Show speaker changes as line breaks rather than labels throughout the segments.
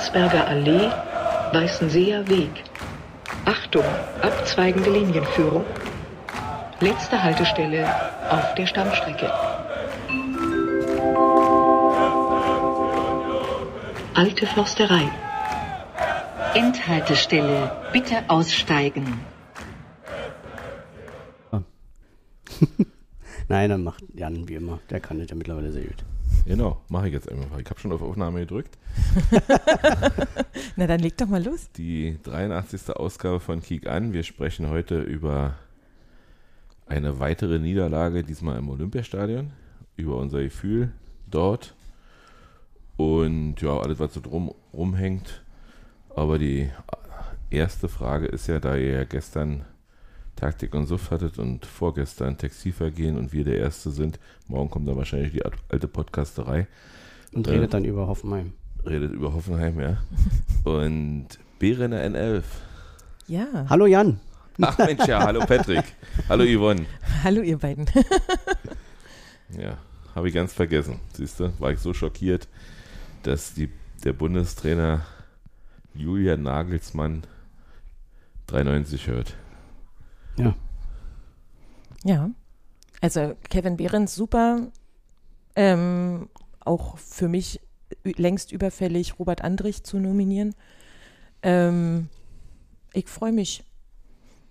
Landsberger Allee, Weißenseer Weg. Achtung, abzweigende Linienführung. Letzte Haltestelle auf der Stammstrecke. Alte Forsterei. Endhaltestelle. Bitte aussteigen.
Nein, dann macht Jan wie immer. Der kann das ja mittlerweile sehr gut.
Genau, mache ich jetzt einfach. Ich habe schon auf Aufnahme gedrückt.
Na, dann leg doch mal los.
Die 83. Ausgabe von Kick an. Wir sprechen heute über eine weitere Niederlage, diesmal im Olympiastadion, über unser Gefühl dort und ja, alles, was so drum rumhängt. Aber die erste Frage ist ja, da ihr ja gestern Taktik und Suff hattet und vorgestern Textilvergehen und wir der Erste sind, morgen kommt dann wahrscheinlich die alte Podcasterei.
Und redet äh, dann über Hoffenheim.
Redet über Hoffenheim, ja. und Bären N11.
Ja.
Hallo Jan.
Ach Mensch, ja, hallo Patrick. hallo Yvonne.
Hallo ihr beiden.
ja, habe ich ganz vergessen. Siehst du, war ich so schockiert, dass die, der Bundestrainer Julian Nagelsmann 93 hört.
Ja.
Ja. Also Kevin Behrens super. Ähm, auch für mich längst überfällig, Robert Andrich zu nominieren. Ähm, ich freue mich.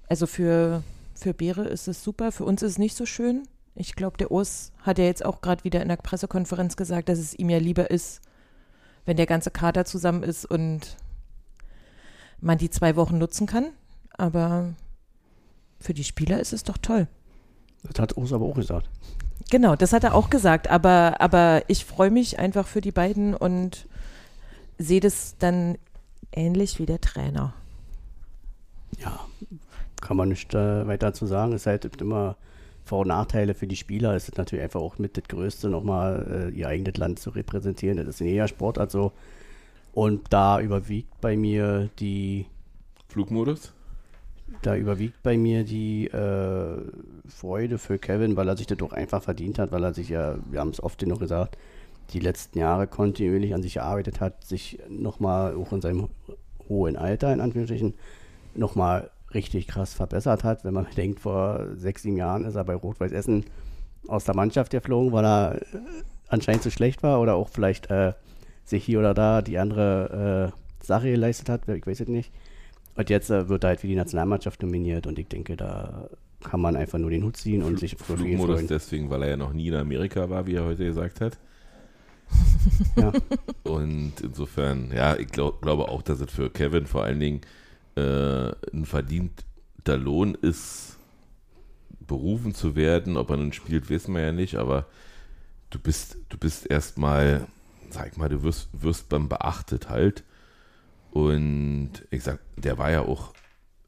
Also für, für Beere ist es super, für uns ist es nicht so schön. Ich glaube, der Urs hat ja jetzt auch gerade wieder in der Pressekonferenz gesagt, dass es ihm ja lieber ist, wenn der ganze Kader zusammen ist und man die zwei Wochen nutzen kann. Aber für die Spieler ist es doch toll.
Das hat Urs aber auch gesagt.
Genau, das hat er auch gesagt, aber, aber ich freue mich einfach für die beiden und sehe das dann ähnlich wie der Trainer.
Ja, kann man nicht äh, weiter zu sagen. Es halt immer Vor- und Nachteile für die Spieler. Es ist natürlich einfach auch mit das Größte, nochmal äh, ihr eigenes Land zu repräsentieren. Das ist ein eher Sportart so. Und da überwiegt bei mir die
Flugmodus?
Da überwiegt bei mir die äh, Freude für Kevin, weil er sich das doch einfach verdient hat, weil er sich ja, wir haben es oft genug gesagt, die letzten Jahre kontinuierlich an sich gearbeitet hat, sich nochmal auch in seinem hohen Alter, in Anführungsstrichen, nochmal richtig krass verbessert hat. Wenn man denkt, vor sechs, sieben Jahren ist er bei Rot-Weiß Essen aus der Mannschaft geflogen, weil er äh, anscheinend zu schlecht war oder auch vielleicht äh, sich hier oder da die andere äh, Sache geleistet hat, ich weiß es nicht. Und jetzt äh, wird halt für die Nationalmannschaft nominiert und ich denke, da kann man einfach nur den Hut ziehen und sich
für ihn freuen. deswegen, weil er ja noch nie in Amerika war, wie er heute gesagt hat. ja. Und insofern, ja, ich glaub, glaube auch, dass es für Kevin vor allen Dingen äh, ein verdienter Lohn ist, berufen zu werden. Ob er nun spielt, wissen wir ja nicht, aber du bist, du bist erstmal, sag mal, du wirst, wirst beim beachtet halt. Und ich sag, der war ja auch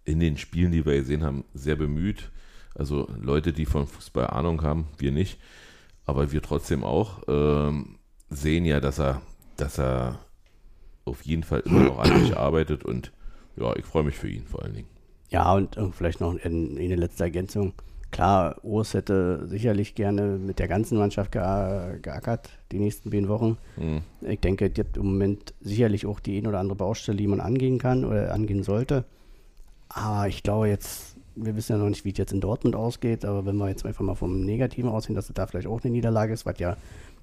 in den Spielen, die wir gesehen haben, sehr bemüht. Also Leute, die von Fußball Ahnung haben, wir nicht, aber wir trotzdem auch, ähm, sehen ja, dass er, dass er auf jeden Fall immer noch an sich arbeitet und ja, ich freue mich für ihn vor allen Dingen.
Ja, und vielleicht noch in, in eine letzte Ergänzung. Klar, Urs hätte sicherlich gerne mit der ganzen Mannschaft geackert, die nächsten beiden Wochen. Mhm. Ich denke, es gibt im Moment sicherlich auch die ein oder andere Baustelle, die man angehen kann oder angehen sollte. Aber ich glaube jetzt, wir wissen ja noch nicht, wie es jetzt in Dortmund ausgeht, aber wenn wir jetzt einfach mal vom Negativen aussehen, dass es da vielleicht auch eine Niederlage ist, was ja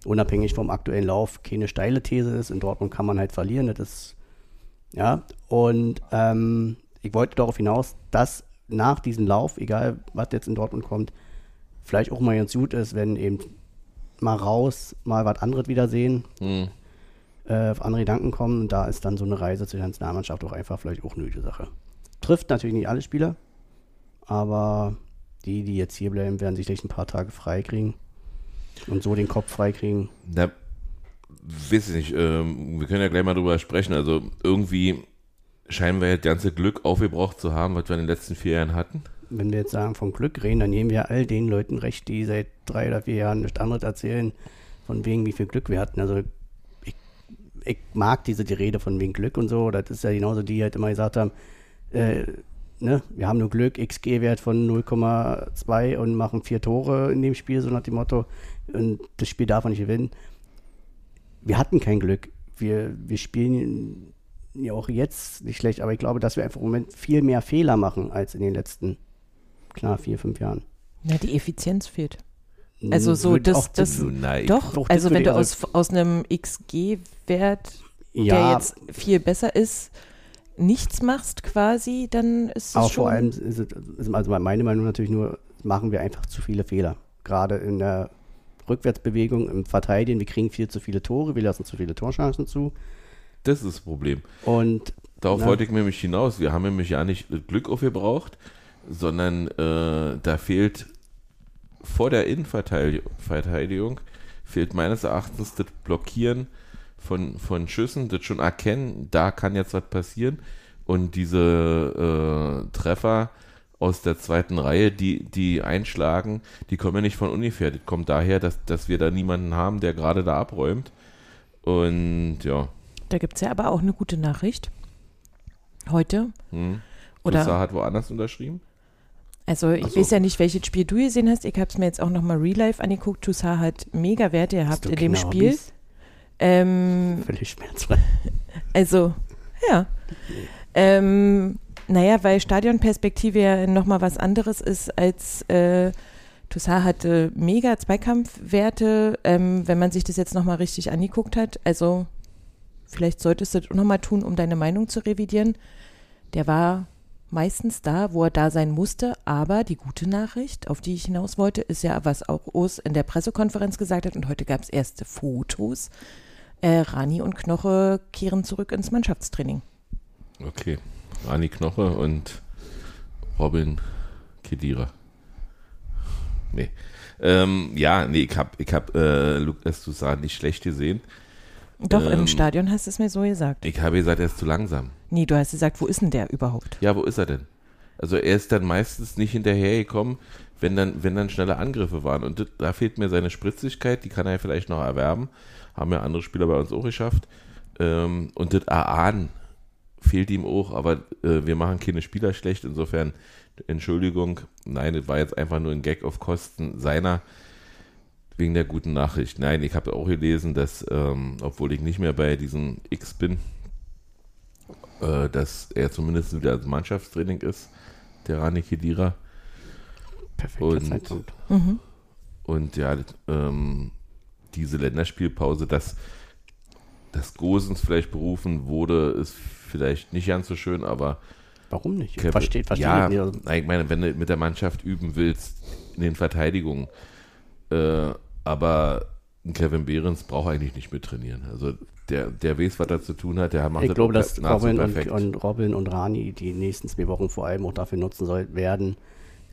unabhängig vom aktuellen Lauf keine steile These ist. In Dortmund kann man halt verlieren, das ist, ja. Und ähm, ich wollte darauf hinaus, dass nach diesem Lauf, egal was jetzt in Dortmund kommt, vielleicht auch mal ganz gut ist, wenn eben mal raus, mal was anderes wiedersehen, mhm. äh, auf andere Gedanken kommen. Und da ist dann so eine Reise zur Nationalmannschaft auch einfach vielleicht auch eine gute Sache. Trifft natürlich nicht alle Spieler, aber die, die jetzt hier bleiben, werden sicherlich ein paar Tage frei kriegen und so den Kopf frei kriegen.
Na, weiß ich nicht. Ähm, wir können ja gleich mal drüber sprechen. Also irgendwie scheinen wir das ganze Glück aufgebraucht zu haben, was wir in den letzten vier Jahren hatten.
Wenn wir jetzt sagen, von Glück reden, dann nehmen wir all den Leuten recht, die seit drei oder vier Jahren nichts anderes erzählen, von wegen, wie viel Glück wir hatten. Also ich, ich mag diese die Rede von wegen Glück und so. Das ist ja genauso, die halt immer gesagt haben, äh, ne, wir haben nur Glück, XG-Wert von 0,2 und machen vier Tore in dem Spiel, so nach dem Motto. Und das Spiel darf man nicht gewinnen. Wir hatten kein Glück. Wir, wir spielen ja auch jetzt nicht schlecht, aber ich glaube, dass wir einfach im Moment viel mehr Fehler machen als in den letzten, klar, vier, fünf Jahren.
Ja, die Effizienz fehlt. Also so das,
auch
das
Nein.
doch,
Doch, das
also wenn du
also-
aus, aus einem XG-Wert, der
Ja,
jetzt viel besser ist, nichts machst quasi, dann ist es
aber
schon...
vor allem ist es, ist also meine Meinung natürlich nur, machen wir einfach zu viele Fehler. Gerade in der Rückwärtsbewegung, im Verteidigen, wir kriegen viel zu viele Tore, wir lassen zu viele Torchancen zu.
Das ist das Problem.
Und
Darauf
Na.
wollte ich nämlich hinaus. Wir haben nämlich ja nicht Glück aufgebraucht, sondern äh, da fehlt vor der Innenverteidigung fehlt meines Erachtens das Blockieren von, von Schüssen, das schon erkennen, da kann jetzt was passieren. Und diese äh, Treffer aus der zweiten Reihe, die, die einschlagen, die kommen ja nicht von ungefähr. Das kommt daher, dass, dass wir da niemanden haben, der gerade da abräumt. Und ja,
Da gibt es ja aber auch eine gute Nachricht. Heute.
hm.
Oder,
Toussaint hat woanders unterschrieben?
also ich
so.
weiß ja nicht, welches Spiel du gesehen hast. Ich habe es mir jetzt auch nochmal Real Life angeguckt. Toussaint hat mega Werte gehabt in dem Spiel. Ähm,
Völlig schmerzfrei.
Also, ja. Ähm, naja, weil Stadionperspektive ja nochmal was anderes ist als äh, Toussaint hatte mega Zweikampfwerte, ähm, wenn man sich das jetzt nochmal richtig angeguckt hat. Also, vielleicht solltest du das auch nochmal tun, um deine Meinung zu revidieren. Der war meistens da, wo er da sein musste, aber die gute Nachricht, auf die ich hinaus wollte, ist ja, was auch Urs in der Pressekonferenz gesagt hat und heute gab es erste Fotos. Äh, Rani und Knoche kehren zurück ins Mannschaftstraining.
Okay. Rani Knoche und Robin Kedira. Nee. Ähm, ja, nee, ich hab, ich hab äh, Lukas Toussaint nicht schlecht gesehen.
Doch,
Ähm,
im Stadion hast du es mir so gesagt.
Ich habe gesagt, er ist zu langsam.
Nee, du hast gesagt, wo ist denn der überhaupt?
Ja, wo ist er denn? Also er ist dann meistens nicht hinterhergekommen, wenn dann, wenn dann schnelle Angriffe waren. Und das, da fehlt mir seine Spritzigkeit, die kann er vielleicht noch erwerben. Haben ja andere Spieler bei uns auch geschafft. Ähm, und das Ahnen fehlt ihm auch, aber äh, wir machen keine Spieler schlecht. Insofern, Entschuldigung, nein, das war jetzt einfach nur ein Gag auf Kosten seiner, wegen der guten Nachricht. Nein, ich habe auch gelesen, dass, ähm, obwohl ich nicht mehr bei diesem X bin, äh, dass er zumindest wieder als Mannschaftstraining ist, der Rani Kedira.
Perfekter
Und-
Zeitpunkt.
Mhm.
Und ja, ähm, diese Länderspielpause, dass, dass Gosens vielleicht berufen wurde, ist vielleicht nicht ganz so schön, aber
Warum nicht?
Kevin-
Versteht, versteht
ja,
nicht. Also,
nein, ich meine, wenn du mit der Mannschaft üben willst in den Verteidigungen, äh, aber Kevin Behrens braucht eigentlich nicht mit trainieren. Also der, der weiß, was er zu tun hat, der macht
ich
das
glaube, dass Robin und, und Robin und Rani die nächsten zwei Wochen vor allem auch dafür nutzen soll, werden.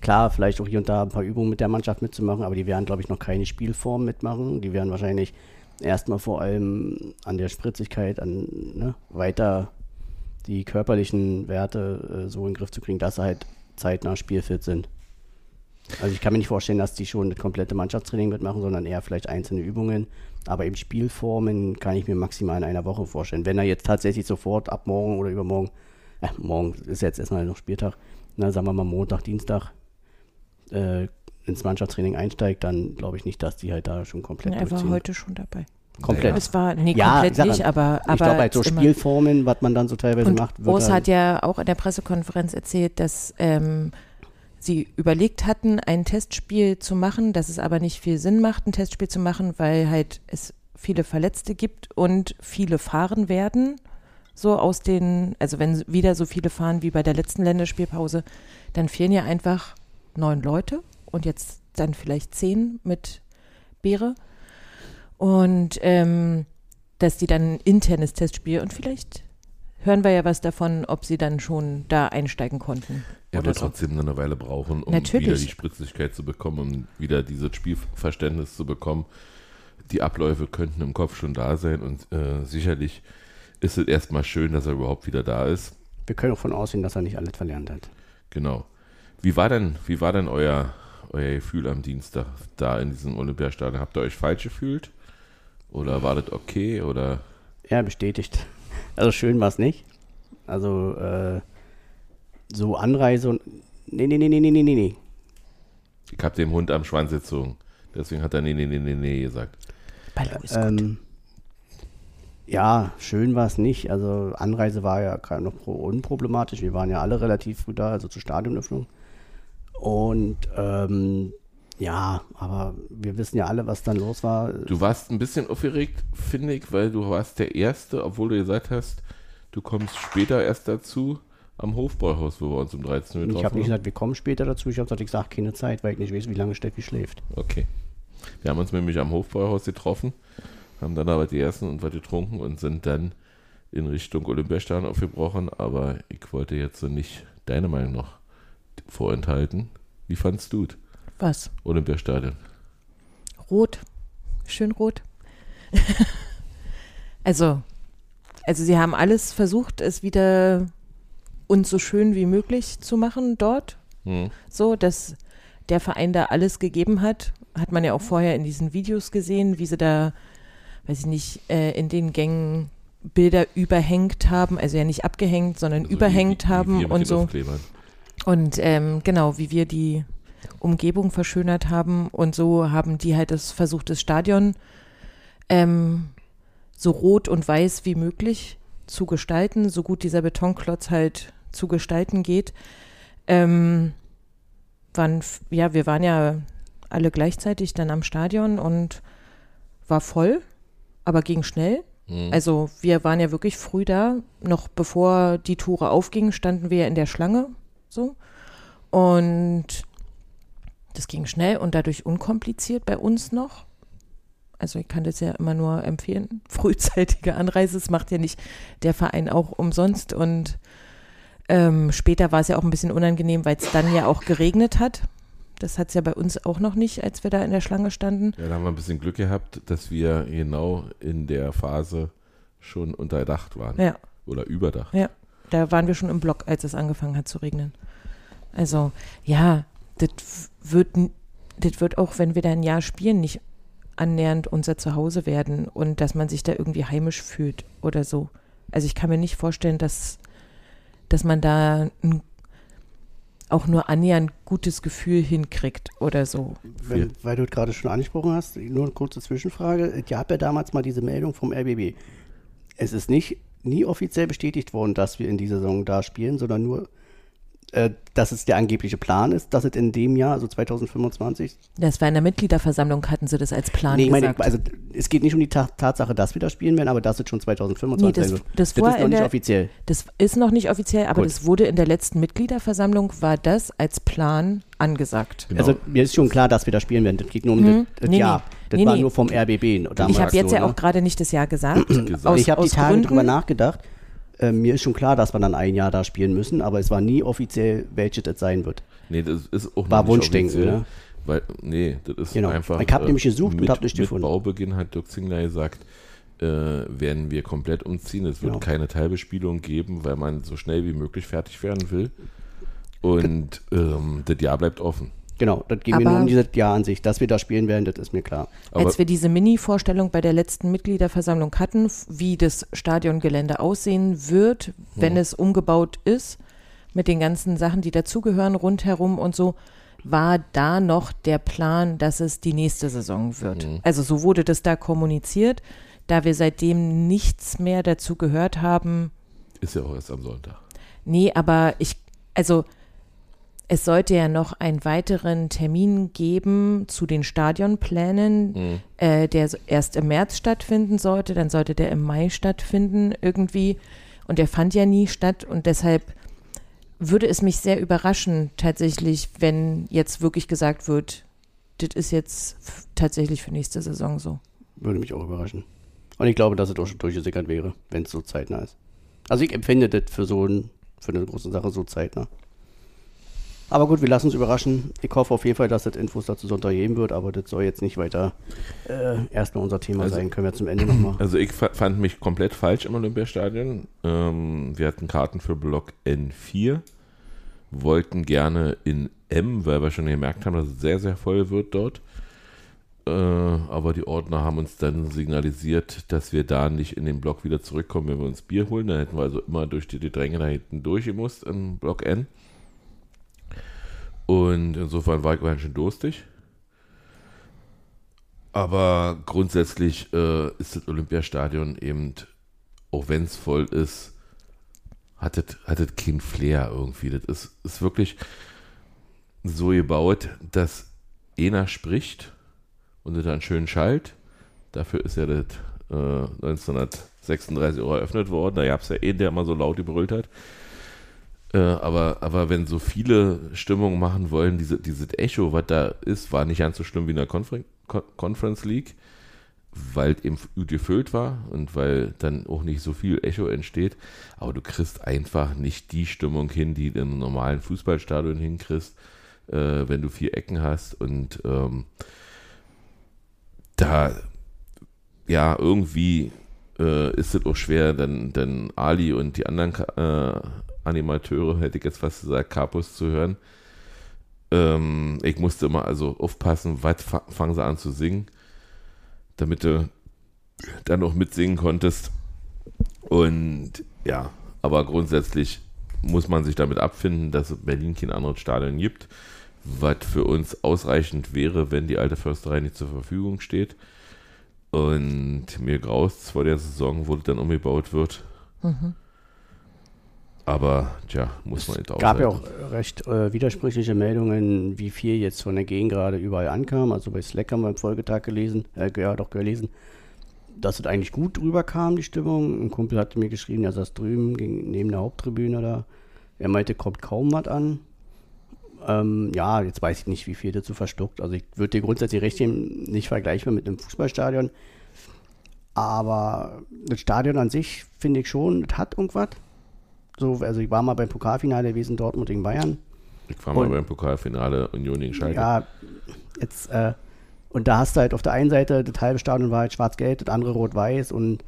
Klar, vielleicht auch hier und da ein paar Übungen mit der Mannschaft mitzumachen, aber die werden, glaube ich, noch keine Spielform mitmachen. Die werden wahrscheinlich erstmal vor allem an der Spritzigkeit, an ne, weiter die körperlichen Werte äh, so in den Griff zu kriegen, dass sie halt zeitnah spielfit sind. Also ich kann mir nicht vorstellen, dass die schon das komplette Mannschaftstraining mitmachen, sondern eher vielleicht einzelne Übungen. Aber eben Spielformen kann ich mir maximal in einer Woche vorstellen. Wenn er jetzt tatsächlich sofort ab morgen oder übermorgen, äh, morgen ist jetzt erstmal noch Spieltag, na, sagen wir mal Montag, Dienstag, äh, ins Mannschaftstraining einsteigt, dann glaube ich nicht, dass die halt da schon komplett
Er war heute schon dabei.
Komplett.
Es war, nee,
Ja,
komplett nicht,
mal,
aber, aber
ich glaube, halt so Spielformen, was man dann so teilweise
Und
macht,
Urs
dann-
hat ja auch in der Pressekonferenz erzählt, dass ähm, sie überlegt hatten, ein Testspiel zu machen, dass es aber nicht viel Sinn macht, ein Testspiel zu machen, weil halt es viele Verletzte gibt und viele fahren werden. So aus den, also wenn wieder so viele fahren wie bei der letzten Länderspielpause, dann fehlen ja einfach neun Leute und jetzt dann vielleicht zehn mit Beere. Und ähm, dass die dann ein internes Testspiel und vielleicht hören wir ja was davon, ob sie dann schon da einsteigen konnten.
Er wird
so.
trotzdem eine Weile brauchen, um
Natürlich.
wieder die Spritzigkeit zu bekommen, um wieder dieses Spielverständnis zu bekommen. Die Abläufe könnten im Kopf schon da sein und äh, sicherlich ist es erstmal schön, dass er überhaupt wieder da ist.
Wir können auch von ausgehen, dass er nicht alles verlernt hat.
Genau. Wie war denn, wie war denn euer, euer Gefühl am Dienstag da in diesem Olympiastadion? Habt ihr euch falsch gefühlt? Oder war das okay? Oder
Ja, bestätigt. Also schön war es nicht. Also äh, so Anreise und. Nee, nee, nee, nee, nee, nee, nee.
ich hab dem Hund am Schwanz gezogen. Deswegen hat er nee, nee, nee, nee, nee gesagt.
Ballo ist gut.
Ähm, Ja, schön war es nicht. Also Anreise war ja noch unproblematisch. Wir waren ja alle relativ früh da, also zur Stadionöffnung. Und ähm, ja, aber wir wissen ja alle, was dann los war.
Du warst ein bisschen aufgeregt, finde ich, weil du warst der Erste, obwohl du gesagt hast, du kommst später erst dazu am Hofbräuhaus, wo wir uns um 13
Uhr. Ich habe nicht gesagt, wir kommen später dazu. Ich habe gesagt, ich sage keine Zeit, weil ich nicht weiß, wie lange Steffi schläft.
Okay. Wir haben uns nämlich am Hofbräuhaus getroffen, haben dann aber die ersten und was getrunken und sind dann in Richtung Olympiastadion aufgebrochen. Aber ich wollte jetzt so nicht deine Meinung noch vorenthalten. Wie fandst du es?
Was?
Olympiastadion.
Rot. Schön rot. also, also sie haben alles versucht, es wieder uns so schön wie möglich zu machen dort. Hm. So, dass der Verein da alles gegeben hat. Hat man ja auch vorher in diesen Videos gesehen, wie sie da, weiß ich nicht, äh, in den Gängen Bilder überhängt haben, also ja nicht abgehängt, sondern also überhängt wie, wie, haben wie und so. Und ähm, genau, wie wir die Umgebung verschönert haben und so haben die halt das versucht, das Stadion ähm, so rot und weiß wie möglich zu gestalten, so gut dieser Betonklotz halt zu gestalten geht. Ähm, waren, ja, wir waren ja alle gleichzeitig dann am Stadion und war voll, aber ging schnell. Mhm. Also wir waren ja wirklich früh da, noch bevor die Tore aufgingen, standen wir ja in der Schlange so. Und das ging schnell und dadurch unkompliziert bei uns noch. Also ich kann das ja immer nur empfehlen. Frühzeitige Anreise, das macht ja nicht der Verein auch umsonst. Und ähm, später war es ja auch ein bisschen unangenehm, weil es dann ja auch geregnet hat. Das hat es ja bei uns auch noch nicht, als wir da in der Schlange standen.
Ja, da haben wir ein bisschen Glück gehabt, dass wir genau in der Phase schon unterdacht waren.
Ja.
Oder überdacht.
Ja, da waren wir schon im Block, als es angefangen hat zu regnen. Also, ja, das wird, das wird auch, wenn wir da ein Jahr spielen, nicht annähernd unser Zuhause werden und dass man sich da irgendwie heimisch fühlt oder so. Also ich kann mir nicht vorstellen, dass, dass man da ein, auch nur annähernd gutes Gefühl hinkriegt oder so.
Wenn, weil du gerade schon angesprochen hast, nur eine kurze Zwischenfrage. Es gab ja damals mal diese Meldung vom RBB. Es ist nicht nie offiziell bestätigt worden, dass wir in dieser Saison da spielen, sondern nur äh, dass es der angebliche Plan ist, dass es in dem Jahr, also 2025.
Das war in der Mitgliederversammlung, hatten sie das als Plan nee, ich
meine, also es geht nicht um die Ta Tatsache, dass wir da spielen werden, aber dass es schon 2025 nee,
das,
wird.
Das, das ist noch nicht offiziell. Das ist noch nicht offiziell, aber Gut. das wurde in der letzten Mitgliederversammlung, war das als Plan angesagt.
Genau. Also mir ist schon klar, dass wir da spielen werden. Das geht nur um hm. das, das nee, Jahr. Das nee, war nur vom RBB.
Ich habe jetzt so, ja ne? auch gerade nicht das Jahr gesagt.
aus, ich habe die Tage drüber nachgedacht äh, mir ist schon klar, dass wir dann ein Jahr da spielen müssen, aber es war nie offiziell, welches das sein wird.
Nee, das ist auch
War Wunschdenken, ne?
Weil, nee, das ist genau. einfach.
Ich habe äh, nämlich gesucht
mit,
und habe nicht
mit
gefunden.
Baubeginn hat Dirk Zingler gesagt, äh, werden wir komplett umziehen. Es wird genau. keine Teilbespielung geben, weil man so schnell wie möglich fertig werden will. Und ähm, das Jahr bleibt offen.
Genau, das ging mir nur um dieses Jahr an sich. Dass wir da spielen werden, das ist mir klar.
Aber als wir diese Mini-Vorstellung bei der letzten Mitgliederversammlung hatten, wie das Stadiongelände aussehen wird, wenn hm. es umgebaut ist, mit den ganzen Sachen, die dazugehören, rundherum und so, war da noch der Plan, dass es die nächste Saison wird. Hm. Also so wurde das da kommuniziert. Da wir seitdem nichts mehr dazu gehört haben.
Ist ja auch erst am Sonntag.
Nee, aber ich, also es sollte ja noch einen weiteren Termin geben zu den Stadionplänen, mhm. äh, der erst im März stattfinden sollte, dann sollte der im Mai stattfinden irgendwie. Und der fand ja nie statt und deshalb würde es mich sehr überraschen, tatsächlich, wenn jetzt wirklich gesagt wird, das ist jetzt tatsächlich für nächste Saison so.
Würde mich auch überraschen. Und ich glaube, dass es auch schon durchgesickert wäre, wenn es so zeitnah ist. Also ich empfinde das für so ein, für eine große Sache so zeitnah. Aber gut, wir lassen uns überraschen. Ich hoffe auf jeden Fall, dass das Infos dazu Sonntag geben wird, aber das soll jetzt nicht weiter äh, erstmal unser Thema also, sein. Können wir zum Ende nochmal.
Also ich fand mich komplett falsch im Olympiastadion. Ähm, wir hatten Karten für Block N4, wollten gerne in M, weil wir schon gemerkt haben, dass es sehr, sehr voll wird dort. Äh, aber die Ordner haben uns dann signalisiert, dass wir da nicht in den Block wieder zurückkommen, wenn wir uns Bier holen. Dann hätten wir also immer durch die, Dränge da hinten durchgemusst in Block N. Und insofern war ich ganz schön durstig. Aber grundsätzlich äh, ist das Olympiastadion eben auch wenn es voll ist, hat es hat kein Flair irgendwie. Das ist, ist wirklich so gebaut, dass einer spricht und es dann schön schallt. Dafür ist ja das äh, 1936 Euro eröffnet worden. Da gab es ja einen, der immer so laut gebrüllt hat. Äh, aber, aber wenn so viele Stimmungen machen wollen, diese, dieses Echo, was da ist, war nicht ganz so schlimm wie in der Confer Conference League, weil eben gut gefüllt war und weil dann auch nicht so viel Echo entsteht. Aber du kriegst einfach nicht die Stimmung hin, die du im normalen Fußballstadion hinkriegst, äh, wenn du vier Ecken hast. Und ähm, da, ja, irgendwie äh, ist es auch schwer, dann, dann Ali und die anderen äh, Animateure, hätte ich jetzt fast gesagt, Capos zu hören. Ähm, ich musste immer also aufpassen, was fangen sie an zu singen, damit du dann auch mitsingen konntest. Und ja, aber grundsätzlich muss man sich damit abfinden, dass es Berlin kein anderes Stadion gibt, was für uns ausreichend wäre, wenn die alte Försterei nicht zur Verfügung steht. Und mir graust vor der Saison, wo es dann umgebaut wird. Mhm. Aber tja, muss man
nicht auch. Es gab ja auch recht äh, widersprüchliche Meldungen, wie viel jetzt von der Gegend gerade überall ankam. Also bei Slack haben wir am Folgetag gelesen, äh, ja doch gelesen, dass es eigentlich gut drüber kam, die Stimmung. Ein Kumpel hatte mir geschrieben, er saß drüben ging neben der Haupttribüne da. Er meinte, kommt kaum was an. Ähm, ja, jetzt weiß ich nicht, wie viel dazu verstuckt. Also ich würde dir grundsätzlich recht geben, nicht vergleichbar mit einem Fußballstadion. Aber das Stadion an sich finde ich schon, das hat irgendwas. So, also ich war mal beim Pokalfinale gewesen, Dortmund gegen Bayern.
Ich war mal beim Pokalfinale Union gegen Schalke.
Ja, jetzt, äh, und da hast du halt auf der einen Seite, das halbe Stadion war halt schwarz-gelb, das andere rot-weiß und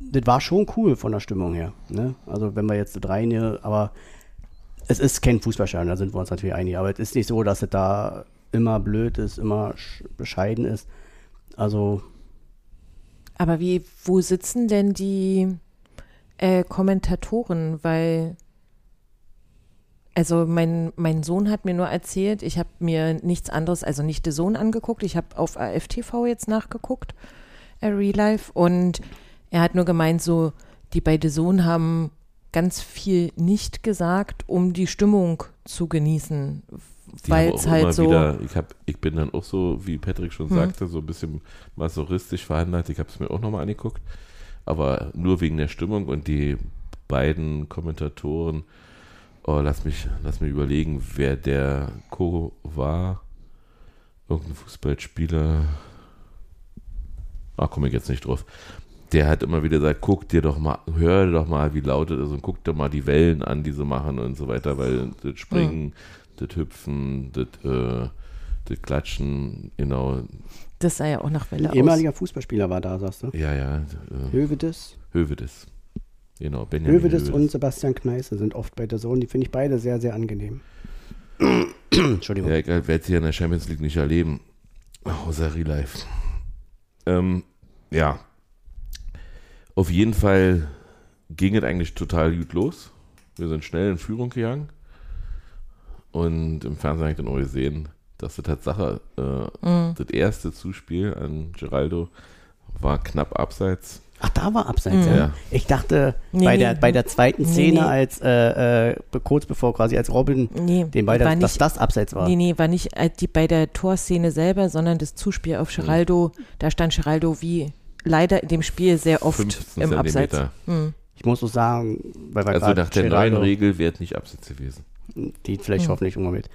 das war schon cool von der Stimmung her. Ne? Also wenn wir jetzt das reine, aber es ist kein Fußballstadion, da sind wir uns natürlich einig, aber es ist nicht so, dass es da immer blöd ist, immer bescheiden ist. Also.
Aber wie, wo sitzen denn die äh, Kommentatoren, weil also mein, mein Sohn hat mir nur erzählt, ich habe mir nichts anderes, also nicht The Sohn angeguckt, ich habe auf AFTV jetzt nachgeguckt, äh, Real Life, und er hat nur gemeint, so, die bei The Sohn haben ganz viel nicht gesagt, um die Stimmung zu genießen. Weil es halt so. Wieder,
ich, hab, ich bin dann auch so, wie Patrick schon hm. sagte, so ein bisschen masochistisch verhandelt. Ich habe es mir auch nochmal angeguckt aber nur wegen der Stimmung und die beiden Kommentatoren, oh, lass mich, lass mich überlegen, wer der Co war. Irgendein Fußballspieler. Ach, komme ich jetzt nicht drauf. Der hat immer wieder gesagt, guck dir doch mal, hör doch mal, wie laut es ist und guck dir mal die Wellen an, die sie machen und so weiter, weil das Springen, mhm. das Hüpfen, das, äh, das Klatschen, genau,
das sah ja auch nach Welle
Ein aus. ehemaliger Fußballspieler war da, sagst du?
Ja, ja.
Äh, Hövedes?
Hövedes. Genau, Benjamin
Hövedes, Hövedes und Sebastian Kneiße sind oft bei der Sohn. Die finde ich beide sehr, sehr angenehm.
Entschuldigung. Ja, ich werde sie in der Champions League nicht erleben. Außer Real Life. Ähm, ja. Auf jeden Fall ging es eigentlich total gut los. Wir sind schnell in Führung gegangen. Und im Fernsehen habe ich dann auch gesehen, dass die Tatsache, äh, mhm. das erste Zuspiel an Geraldo war knapp abseits.
Ach, da war abseits, mhm. ja. Ich dachte, nee, bei, der, bei der zweiten Szene, nee, als äh, äh, kurz bevor quasi als Robin den Ball, das, nicht, dass das abseits war.
Nee, nee, war nicht äh, die, bei der Torszene selber, sondern das Zuspiel auf Geraldo. Mhm. Da stand Geraldo wie leider in dem Spiel sehr oft im Abseits.
Mhm. Ich muss so sagen,
weil wir Also nach der Geraldo, neuen Regel wäre es nicht abseits gewesen.
Die vielleicht mhm. hoffentlich irgendwann mit.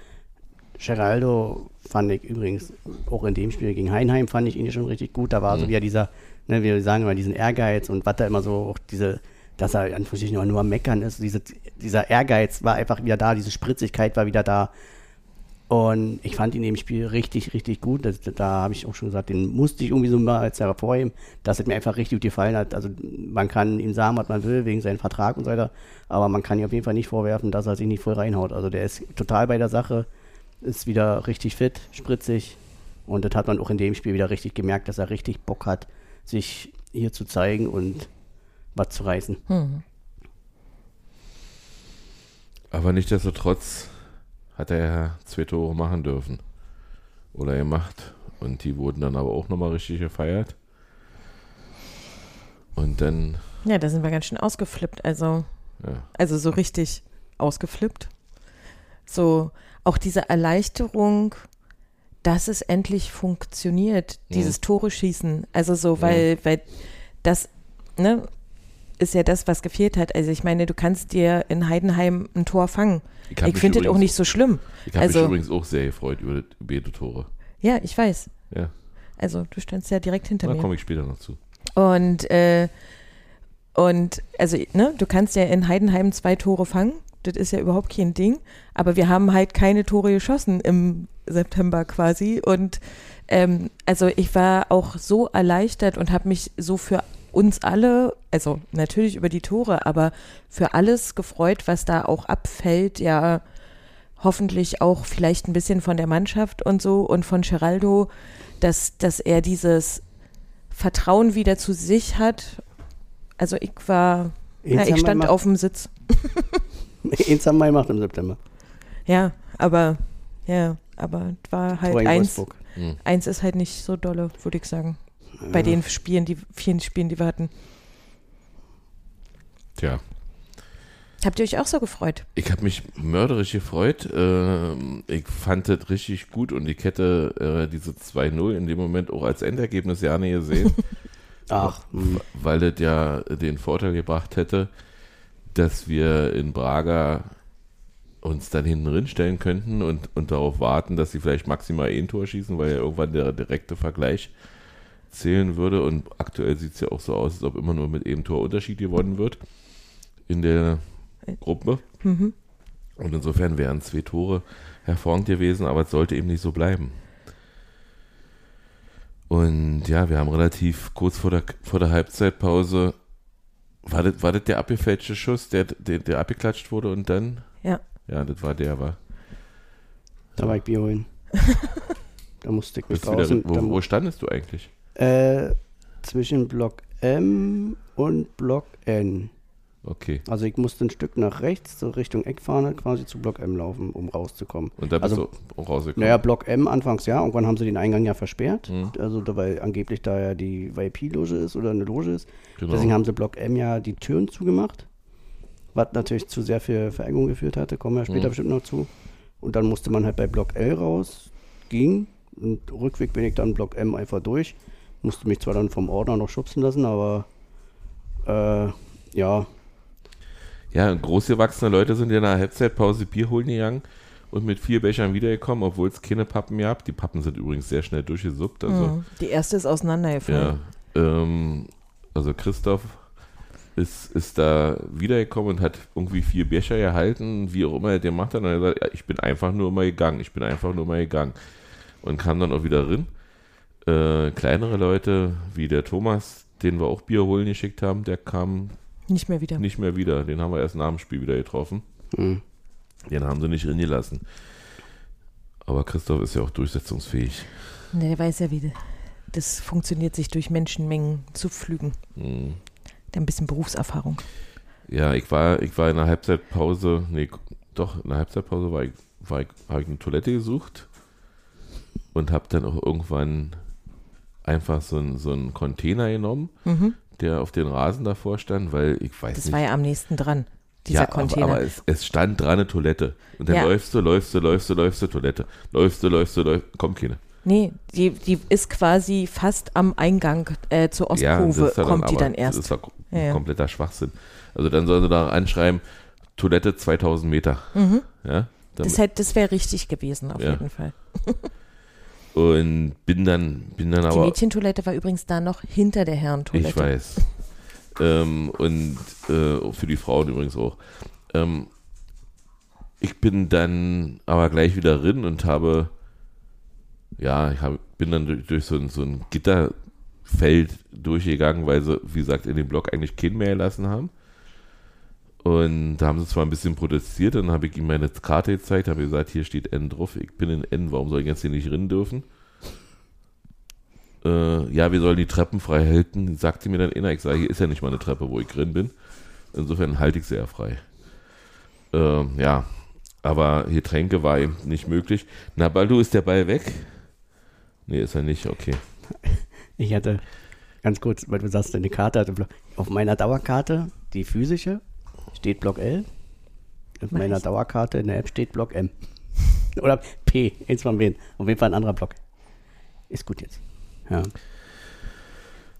Geraldo fand ich übrigens auch in dem Spiel gegen Heinheim fand ich ihn schon richtig gut. Da war mhm. so wieder dieser, ne, wir sagen immer diesen Ehrgeiz und was da immer so auch diese, dass er an nur, nur am Meckern ist. Diese, dieser Ehrgeiz war einfach wieder da, diese Spritzigkeit war wieder da. Und ich fand ihn im Spiel richtig, richtig gut. Das, da habe ich auch schon gesagt, den musste ich irgendwie so mal als hervorheben, dass es mir einfach richtig gut gefallen hat. Also man kann ihm sagen, was man will, wegen seinem Vertrag und so weiter, aber man kann ihm auf jeden Fall nicht vorwerfen, dass er sich nicht voll reinhaut. Also der ist total bei der Sache ist wieder richtig fit, spritzig. Und das hat man auch in dem Spiel wieder richtig gemerkt, dass er richtig Bock hat, sich hier zu zeigen und was zu reißen. Hm.
Aber nichtsdestotrotz hat er ja zwei Tore machen dürfen. Oder gemacht. Und die wurden dann aber auch nochmal richtig gefeiert. Und dann.
Ja, da sind wir ganz schön ausgeflippt. Also,
Ja.
also so richtig ausgeflippt. So auch diese Erleichterung, dass es endlich funktioniert, dieses Tore schießen. Also so, weil, weil das, ne, ist ja das, was gefehlt hat. Also ich meine, du kannst dir in Heidenheim ein Tor fangen.
Ich
Ich, finde das auch nicht so schlimm.
Ich habe
Also-
mich übrigens auch sehr gefreut über die beide Tore.
Ja, ich weiß.
Ja,
Also du standst ja direkt hinter
da
mir.
komme ich später noch zu.
Und, äh, und also, ne, du kannst ja in Heidenheim zwei Tore fangen. Das ist ja überhaupt kein Ding. Aber wir haben halt keine Tore geschossen im September quasi. Und ähm, also ich war auch so erleichtert und habe mich so für uns alle, also natürlich über die Tore, aber für alles gefreut, was da auch abfällt, ja hoffentlich auch vielleicht ein bisschen von der Mannschaft und so und von Geraldo, dass, dass er dieses Vertrauen wieder zu sich hat. Also ich war, ja,
Eins
ich stand auf dem Sitz.
Eins haben wir gemacht im September.
Ja, aber ja, aber es war halt eins,
Wolfsburg.
eins ist halt nicht so dolle, würde ich sagen. Bei den Spielen, die vielen Spielen, die wir hatten.
Tja,
Habt ihr euch auch so gefreut?
ich habe mich mörderisch gefreut. Ähm, ich fand das richtig gut und ich hätte äh, diese 2-0 in dem Moment auch als Endergebnis ja nicht gesehen.
Ach, hm.
weil das ja den Vorteil gebracht hätte, dass wir in Braga uns dann hinten drin stellen könnten und, und darauf warten, dass sie vielleicht maximal ein Tor schießen, weil ja irgendwann der direkte Vergleich zählen würde. Und aktuell sieht es ja auch so aus, als ob immer nur mit einem Tor Unterschied gewonnen wird in der Gruppe.
Mhm.
Und insofern wären zwei Tore hervorragend gewesen, aber es sollte eben nicht so bleiben. Und ja, wir haben relativ kurz vor der, vor der Halbzeitpause, war das, war das der abgefälschte Schuss, der, der, der abgeklatscht wurde und dann?
Ja.
Ja, das war der, war.
da war ich Bier holen. da musste ich mich
Bist wieder,
draußen.
wo, wo standest du eigentlich?
Äh, zwischen Block M und Block N.
Okay.
Also ich musste ein Stück nach rechts, so Richtung Eckfahne, quasi zu Block M laufen, um rauszukommen.
Und da bist
Also-
du rausgekommen.
Naja, Block M anfangs ja, irgendwann haben sie den Eingang ja versperrt.
Mhm.
Also weil angeblich da ja die VIP-Loge ist oder eine Loge ist.
genau.
Deswegen haben sie Block M ja die Türen zugemacht. Was natürlich zu sehr viel Verengung geführt hatte, kommen wir später
Mhm.
bestimmt noch zu. Und dann musste man halt bei Block L raus, ging. Und Rückweg bin ich dann Block M einfach durch. Musste mich zwar dann vom Ordner noch schubsen lassen, aber äh, ja,
Ja, großgewachsene Leute sind ja nach der Halbzeitpause Bier holen gegangen und mit vier Bechern wiedergekommen, obwohl es keine Pappen gab. Die Pappen sind übrigens sehr schnell durchgesuppt. Also,
Mhm. Die erste ist auseinandergefallen.
ja, ähm, also Christoph ist, ist da wiedergekommen und hat irgendwie vier Becher gehalten, wie auch immer er den macht. hat. Und er hat gesagt, ja, ich bin einfach nur mal gegangen, ich bin einfach nur mal gegangen. Und kam dann auch wieder rein. Äh, kleinere Leute, wie der Thomas, den wir auch Bier holen geschickt haben, der kam
Nicht mehr wieder.
nicht mehr wieder. Den haben wir erst nach dem Spiel wieder getroffen.
hm.
Den haben sie nicht gelassen. Aber Christoph ist ja auch durchsetzungsfähig.
Nee, der weiß ja, wie das funktioniert, sich durch Menschenmengen zu pflügen.
Hm.
Der ein bisschen Berufserfahrung.
Ja, ich war, ich war in der Halbzeitpause, nee, doch, in der Halbzeitpause war ich, war ich, habe ich eine Toilette gesucht und habe dann auch irgendwann einfach so einen so einen Container genommen,
Mhm.
Der auf den Rasen davor stand, weil ich weiß
Das
nicht.
war ja am nächsten dran, dieser
ja,
Container.
Aber, aber es, es stand dran eine Toilette. Und dann
Ja.
läufst du, läufst du, läufst du, läufst du, Toilette. Läufst du, läufst du, läufst kommt keine.
nee, die, die ist quasi fast am Eingang äh, zur
das
Ostkurve,
ja
kommt die
aber-
dann erst.
Das ist doch
Ja,
kompletter Schwachsinn. Also dann sollen sie da anschreiben, Toilette 2000 Meter.
Mhm.
Ja, dann,
Das, hätte- das wäre richtig gewesen, auf jeden Fall.
und bin dann, bin dann
Die
aber,
Mädchentoilette war übrigens da noch hinter der Herrentoilette.
ich weiß. ähm, und äh, für die Frauen übrigens auch. Ähm, ich bin dann aber gleich wieder drin und habe, ja, ich hab, bin dann durch, durch so, ein, so ein Gitterfeld durchgegangen, weil sie, wie gesagt, in dem Block eigentlich keinen mehr gelassen haben. Und da haben sie zwar ein bisschen protestiert, dann habe ich ihm meine Karte gezeigt, habe gesagt, hier steht N drauf, ich bin in N, warum soll ich jetzt hier nicht rein dürfen? Äh, ja, wir sollen die Treppen frei halten, sagte mir dann einer, ich sage, hier ist ja nicht mal eine Treppe, wo ich drin bin. Insofern halte ich sie ja frei. Ähm, ja, aber Getränke war eben nicht möglich. Na, Baldu, ist der Ball weg? Nee, ist er nicht, okay.
Ich hatte ganz kurz, weil du sagst, deine Karte hatte. Auf meiner Dauerkarte, die physische, steht Block L. Auf meiner. Dauerkarte in der App steht Block M. Oder P, eins von wen. Auf jeden Fall ein anderer Block. Ist gut jetzt. Ja.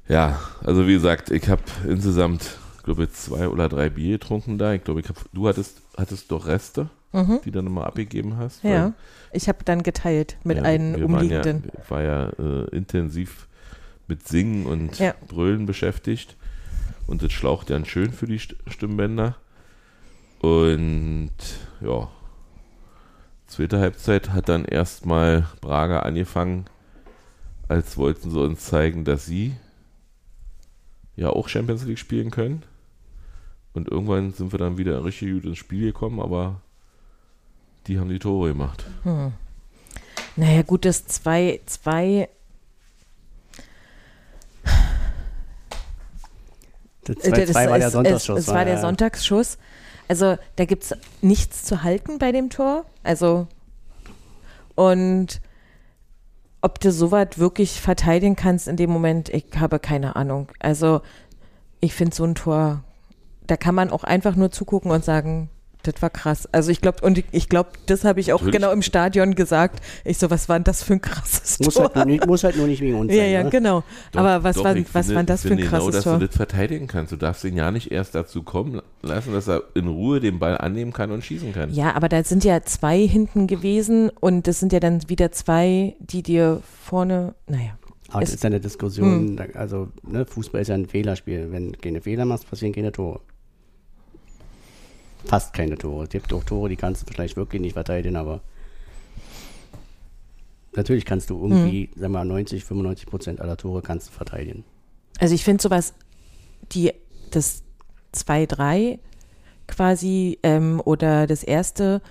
Ja, also wie gesagt, ich habe insgesamt, glaube ich, zwei oder drei Bier getrunken da. Ich glaube, ich hab, du hattest, hattest doch Reste,
Mhm.
die du nochmal abgegeben hast.
Ja. Ich habe dann geteilt mit
Ja,
allen umliegenden.
Ja, ich war ja äh, intensiv mit Singen und
Ja.
Brüllen beschäftigt. Und das schlaucht dann schön für die St Stimmbänder. Und ja, zweite Halbzeit hat dann erstmal Braga angefangen, als wollten sie uns zeigen, dass sie ja auch Champions League spielen können. Und irgendwann sind wir dann wieder richtig gut ins Spiel gekommen, aber die haben die Tore gemacht.
Hm. Naja, gut, das 2, 2,
Das
Äh,
2-2
das
war der Sonntagsschuss.
Es, es war der
ja.
Sonntagsschuss. Also da gibt es nichts zu halten bei dem Tor. Also und ob du sowas wirklich verteidigen kannst in dem Moment, ich habe keine Ahnung. Also ich finde so ein Tor, da kann man auch einfach nur zugucken und sagen, das war krass. Also ich glaube, und ich- ich glaube, das habe ich auch
Natürlich.
genau im Stadion gesagt. Ich so, was war denn das für ein krasses
Muss
Tor?
halt, nicht, muss halt nur nicht wegen uns
ja,
sein.
ja,
ne?
genau.
Doch,
Aber was,
doch,
war, was
finde-
war das für ein
finde
krasses
genau, dass
Tor?
du das verteidigen kannst. Du darfst ihn ja nicht erst dazu kommen lassen, dass er in Ruhe den Ball annehmen kann und schießen kann.
Ja, aber da sind ja zwei hinten gewesen und das sind ja dann wieder zwei, die dir vorne, naja.
Aber das
Es-
ist ja eine
Hm.
Diskussion, da- also ne, Fußball ist ja ein Fehlerspiel. Wenn du keine Fehler machst, passieren keine Tore. Fast keine Tore. Es gibt auch Tore, die kannst du vielleicht wirklich nicht verteidigen, aber natürlich kannst du irgendwie,
Hm.
sagen wir mal, 90, 95 Prozent aller Tore kannst du verteidigen.
Also ich finde sowas, die, das 2-3 quasi ähm, oder das erste,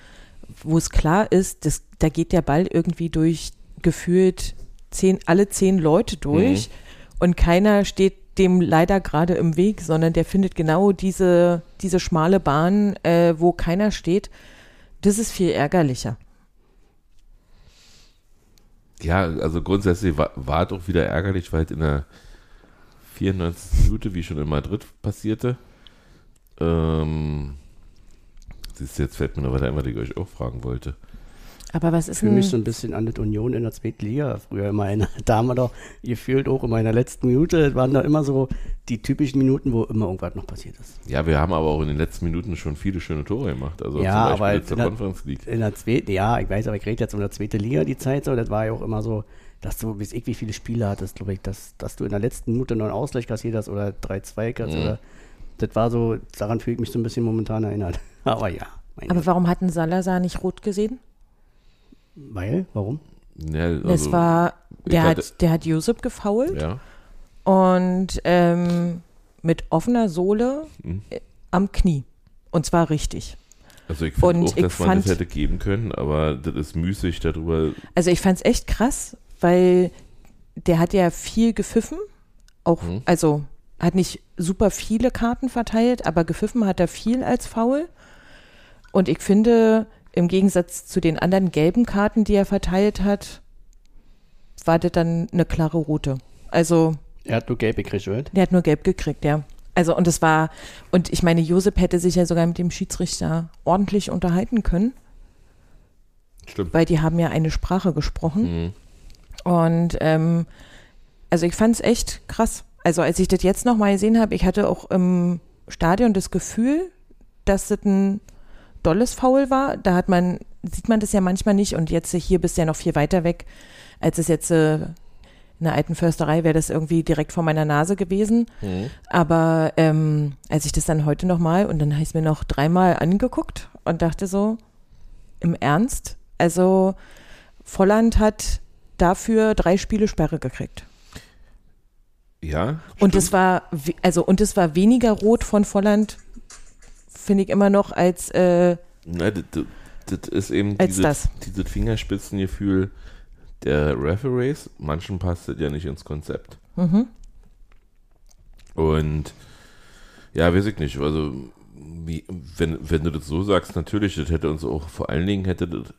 wo es klar ist, das, da geht der Ball irgendwie durch gefühlt zehn, alle zehn Leute durch und keiner steht dem leider gerade im Weg, sondern der findet genau diese, diese schmale Bahn, äh, wo keiner steht. Das ist viel ärgerlicher.
Ja, also grundsätzlich war, war doch wieder ärgerlich, weil in der 94. Minute, wie schon in Madrid passierte, ähm, siehst du, jetzt fällt mir noch weiter ein, was ich euch auch fragen wollte.
Aber was ist
Ich fühle mich so ein bisschen an das Union in der zweiten Liga früher immer. In, da haben wir doch gefühlt auch immer in der letzten Minute, das waren da immer so die typischen Minuten, wo immer irgendwas noch passiert ist.
Ja, wir haben aber auch in den letzten Minuten schon viele schöne Tore gemacht. Also
Ja,
zum Beispiel
aber
jetzt zur
in der-
Conference League.
In der zweiten, ja, ich weiß, aber ich rede jetzt um der zweiten Liga die Zeit so, das war ja auch immer so, dass du, bis ich wie viele Spiele hattest, glaube ich, dass, dass du in der letzten Minute noch einen Ausgleich kassiert hast oder 3-2 hast
Mhm.
oder das war so, daran fühle ich mich so ein bisschen momentan erinnert. Aber ja, mein
aber
Gott.
warum hat ein Salazar nicht rot gesehen?
Weil, warum?
Ja, also,
es war, der
hatte-
hat, der hat Josep gefault
Ja,
und ähm, mit offener Sohle
Mhm.
äh, am Knie. Und zwar richtig.
also ich finde auch,
ich
dass man
fand-
das hätte geben können, aber das ist müßig darüber.
Also ich fand es echt krass, weil der hat ja viel gepfiffen. Auch,
Mhm.
also hat nicht super viele Karten verteilt, aber gepfiffen hat er viel als Foul. Und ich finde, im Gegensatz zu den anderen gelben Karten, die er verteilt hat, war das dann eine klare Rote. Also
Er hat nur gelb gekriegt, oder?
Der hat nur gelb gekriegt, ja. Also und es war, und ich meine, Josep hätte sich ja sogar mit dem Schiedsrichter ordentlich unterhalten können,
Stimmt.
weil die haben ja eine Sprache gesprochen.
Mhm.
Und ähm, also ich fand es echt krass. Also als ich das jetzt nochmal gesehen habe, ich hatte auch im Stadion das Gefühl, dass das ein dolles Foul war. Da hat man, sieht man das ja manchmal nicht und jetzt hier bist du ja noch viel weiter weg, als es jetzt äh, in der alten Försterei wäre das irgendwie direkt vor meiner Nase gewesen.
Mhm.
Aber ähm, als ich das dann heute nochmal und dann habe ich es mir noch dreimal angeguckt und dachte so, im Ernst? Also Volland hat dafür drei Spiele Sperre gekriegt.
Ja.
Und
stimmt.
es war, also, und es war weniger rot von Volland, finde ich immer noch, als äh,
das, das, das ist eben
Als
dieses,
das.
dieses Fingerspitzengefühl der Referees. Manchen passt das ja nicht ins Konzept.
mhm.
Und ja, weiß ich nicht. Also, wie, wenn, wenn du das so sagst, natürlich, das hätte uns auch, vor allen Dingen hätte das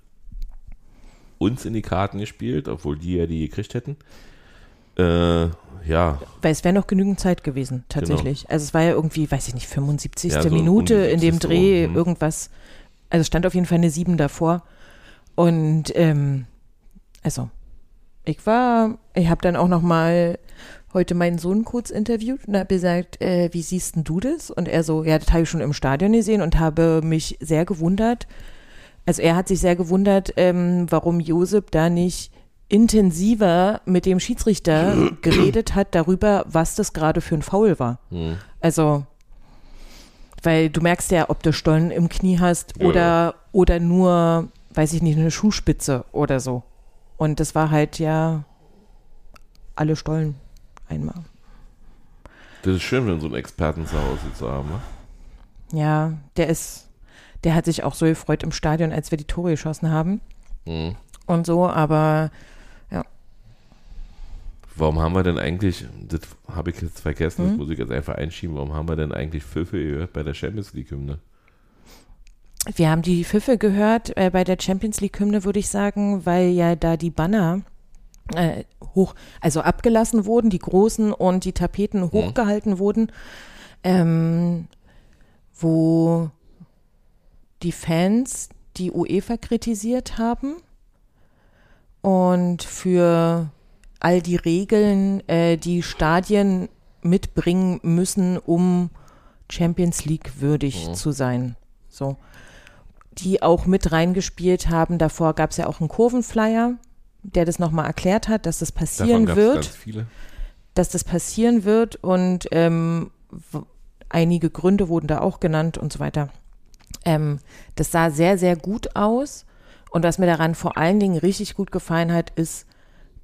uns in die Karten gespielt, obwohl die ja die gekriegt hätten. Äh, ja.
Weil es wäre noch genügend Zeit gewesen, tatsächlich. Genau. Also es war ja irgendwie, weiß ich nicht, 75. Ja, so Minute in dem Dreh, mhm. irgendwas. Also stand auf jeden Fall eine 7 davor. Und ähm, also, ich war, ich habe dann auch noch mal heute meinen Sohn kurz interviewt und habe gesagt, äh, wie siehst denn du das? Und er so, ja, das habe ich schon im Stadion gesehen und habe mich sehr gewundert. Also er hat sich sehr gewundert, ähm, warum Josep da nicht intensiver mit dem Schiedsrichter geredet hat darüber, was das gerade für ein Foul war. Mhm. Also, weil du merkst ja, ob du Stollen im Knie hast oder, ja. oder nur, weiß ich nicht, eine Schuhspitze oder so. Und das war halt ja alle Stollen einmal.
Das ist schön, wenn so einen Experten zu Hause zu haben. Ne?
Ja, der ist, der hat sich auch so gefreut im Stadion, als wir die Tore geschossen haben. Mhm. Und so, aber.
Warum haben wir denn eigentlich, das habe ich jetzt vergessen, mhm. das muss ich jetzt einfach einschieben, warum haben wir denn eigentlich Pfiffe gehört bei der Champions League-Hymne?
Wir haben die Pfiffe gehört äh, bei der Champions League-Hymne, würde ich sagen, weil ja da die Banner äh, hoch, also abgelassen wurden, die großen und die Tapeten mhm. hochgehalten wurden, ähm, wo die Fans die UEFA kritisiert haben und für all die Regeln, äh, die Stadien mitbringen müssen, um Champions League würdig mhm. zu sein. So. Die auch mit reingespielt haben. Davor gab es ja auch einen Kurvenflyer, der das nochmal erklärt hat, dass das passieren wird. Dass das passieren wird und ähm, einige Gründe wurden da auch genannt und so weiter. Ähm, das sah sehr, sehr gut aus. Und was mir daran vor allen Dingen richtig gut gefallen hat, ist,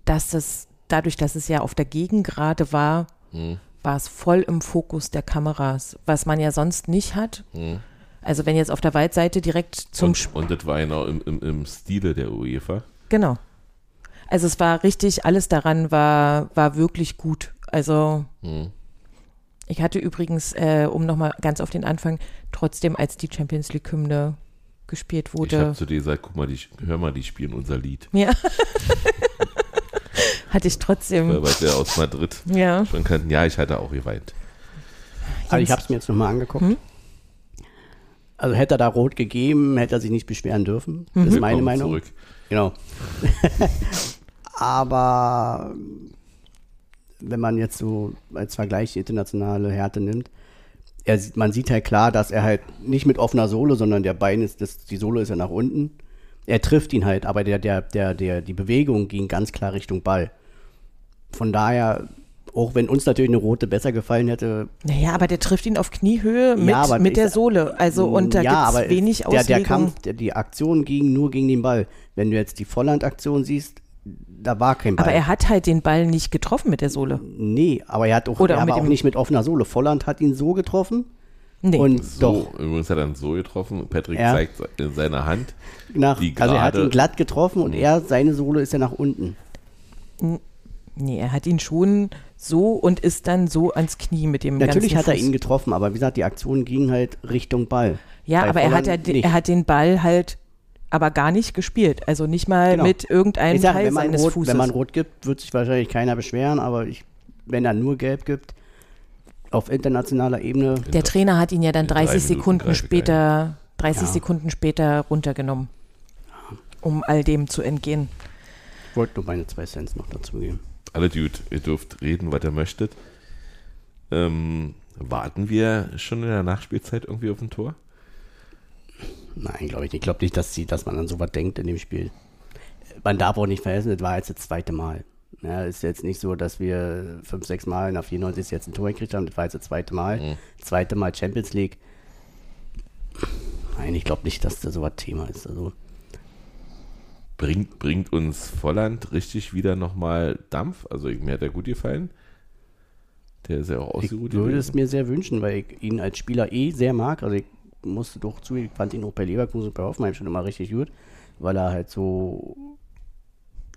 dass das, dadurch, dass es ja auf der Gegengrade war, hm. war es voll im Fokus der Kameras, was man ja sonst nicht hat. Hm. Also wenn jetzt auf der Waldseite direkt zum
Und, und das war genau im, im, im Stile der UEFA.
Genau. Also es war richtig, alles daran war, war wirklich gut. Also hm. ich hatte übrigens, äh, um nochmal ganz auf den Anfang, trotzdem als die Champions League-Hymne gespielt wurde. Ich
habe zu dir gesagt, guck mal, die, hör mal, die spielen unser Lied.
Ja. hatte ich trotzdem.
Weil, der aus Madrid
ja.
schon kannten. Ja, ich hatte auch geweint.
Also ich habe es mir jetzt nochmal angeguckt. Hm? Also hätte er da rot gegeben, hätte er sich nicht beschweren dürfen. Das ist mhm. meine Meinung. Zurück. Genau. Aber wenn man jetzt so als Vergleich die internationale Härte nimmt, er, man sieht halt klar, dass er halt nicht mit offener Sohle, sondern der Bein ist, das, die Sohle ist ja nach unten. Er trifft ihn halt, aber der, der, der, der, die Bewegung ging ganz klar Richtung Ball. Von daher, auch wenn uns natürlich eine rote besser gefallen hätte.
Naja, aber der trifft ihn auf Kniehöhe mit, ja, mit der Sohle. Also und da ja, gibt es wenig
Auslegung. Der, der Kampf, der, die Aktion ging nur gegen den Ball. Wenn du jetzt die Volland-Aktion siehst, da war kein Ball.
Aber er hat halt den Ball nicht getroffen mit der Sohle.
Nee, aber er hat auch, Oder er auch, auch nicht mit offener Sohle. Volland hat ihn so getroffen.
Nee. Und so, doch. Übrigens hat er dann so getroffen. Patrick er, zeigt in seiner Hand.
Nach, die also er hat ihn glatt getroffen und mhm. er, seine Sohle ist ja nach unten.
Nee, er hat ihn schon so und ist dann so ans Knie mit dem
Natürlich hat er ihn getroffen, aber wie gesagt, die Aktion ging halt Richtung Ball.
Ja, Bei aber er hat, er, er hat den Ball halt aber gar nicht gespielt. Also nicht mal genau. mit irgendeinem sag, Teil seines
rot,
Fußes.
Wenn man rot gibt, wird sich wahrscheinlich keiner beschweren, aber ich, wenn er nur gelb gibt, auf internationaler Ebene.
Der Trainer hat ihn ja dann 30 Sekunden später, 30 ja. Sekunden später runtergenommen, um all dem zu entgehen.
Ich wollte nur meine zwei Cents noch dazu geben.
Alle Dude, ihr dürft reden, was ihr möchtet. Ähm, warten wir schon in der Nachspielzeit irgendwie auf ein Tor?
Nein, glaube ich nicht. Ich glaube nicht, dass, sie, dass man an sowas denkt in dem Spiel. Man darf auch nicht vergessen, das war jetzt das zweite Mal. Ja, ist jetzt nicht so, dass wir fünf, sechs Mal der 94 jetzt ein Tor gekriegt haben. Das war jetzt das zweite Mal. Mhm. Zweite Mal Champions League. Nein, ich glaube nicht, dass das so ein Thema ist. Also
bringt, bringt uns Volland richtig wieder nochmal Dampf. Also mir hat er gut gefallen. Der ist ja auch ausgeruht.
Ich würde es mir sehr wünschen, weil ich ihn als Spieler eh sehr mag. Also ich musste doch zu, ich fand ihn auch bei Leverkusen und bei Hoffenheim schon immer richtig gut, weil er halt so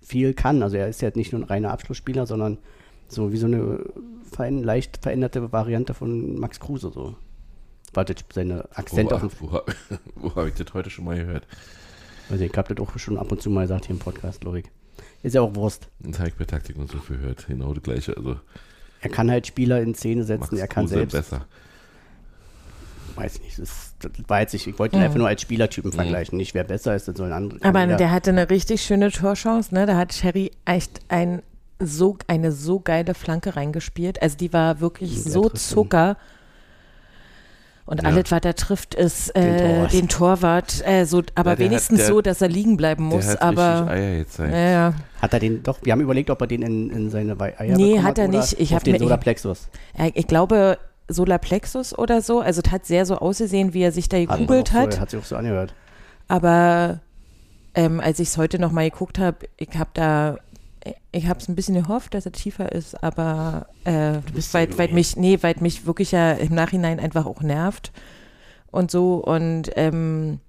viel kann. Also er ist ja nicht nur ein reiner Abschlussspieler, sondern so wie so eine fein, leicht veränderte Variante von Max Kruse so. Warte, seine Akzente
auf Wo, wo habe ich das heute schon mal gehört?
Also ich habe das auch schon ab und zu mal gesagt hier im Podcast, glaube ich. Ist ja auch Wurst.
Das habe ich bei Taktik und so gehört. Genau das gleiche. Also
er kann halt Spieler in Szene setzen,
Max
er kann
Kruse
selbst.
besser.
Weiß nicht, das, das war jetzt nicht, ich wollte ihn einfach nur als Spielertypen
Mhm.
vergleichen. Nicht wer besser ist, das soll ein anderer.
Aber
jeder-
der hatte eine richtig schöne Torchance, ne? Da hat Sherry echt ein, so, eine so geile Flanke reingespielt. Also die war wirklich so
trifft ihn.
Und
Ja.
alles, was er trifft, ist äh,
Den Torwart.
den Torwart. Äh, so, aber
Ja,
wenigstens
hat- der-
so, dass er liegen bleiben muss.
der hat
aber
richtig Eier gezeigt.
ja, ja.
Hat er den, doch, wir haben überlegt, ob er den in, in seine Eier
Nee, hat er nicht. Ich
auf
hab
den Solarplexus.
Ja, ich glaube Solarplexus oder so. Also es hat sehr so ausgesehen, wie er sich da
auch
hat.
So, hat sich auch so angehört.
Aber ähm, als ich es heute nochmal geguckt habe, ich habe da, ich habe es ein bisschen gehofft, dass er tiefer ist, aber äh, weil
irgendwie-
mich, nee, weil mich wirklich ja im Nachhinein einfach auch nervt und so und ähm,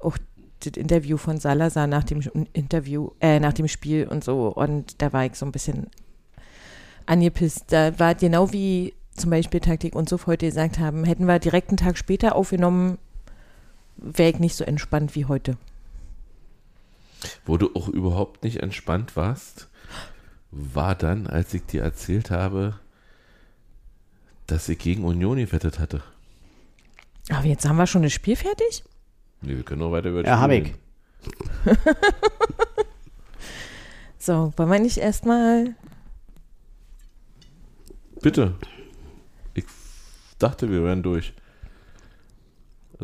auch das Interview von Salazar nach dem Interview, äh, nach dem Spiel und so und da war ich so ein bisschen angepisst. Da war genau wie zum Beispiel Taktik und so heute gesagt haben, hätten wir direkt einen Tag später aufgenommen, wäre ich nicht so entspannt wie heute.
Wo du auch überhaupt nicht entspannt warst, war dann, als ich dir erzählt habe, dass ich gegen Union gewettet hatte.
Aber jetzt haben wir schon das Spiel fertig?
Nee, wir können noch weiter über das
Ja,
Spiel
hab ich.
So, wollen wir nicht erstmal.
Bitte. Ich dachte, wir wären durch.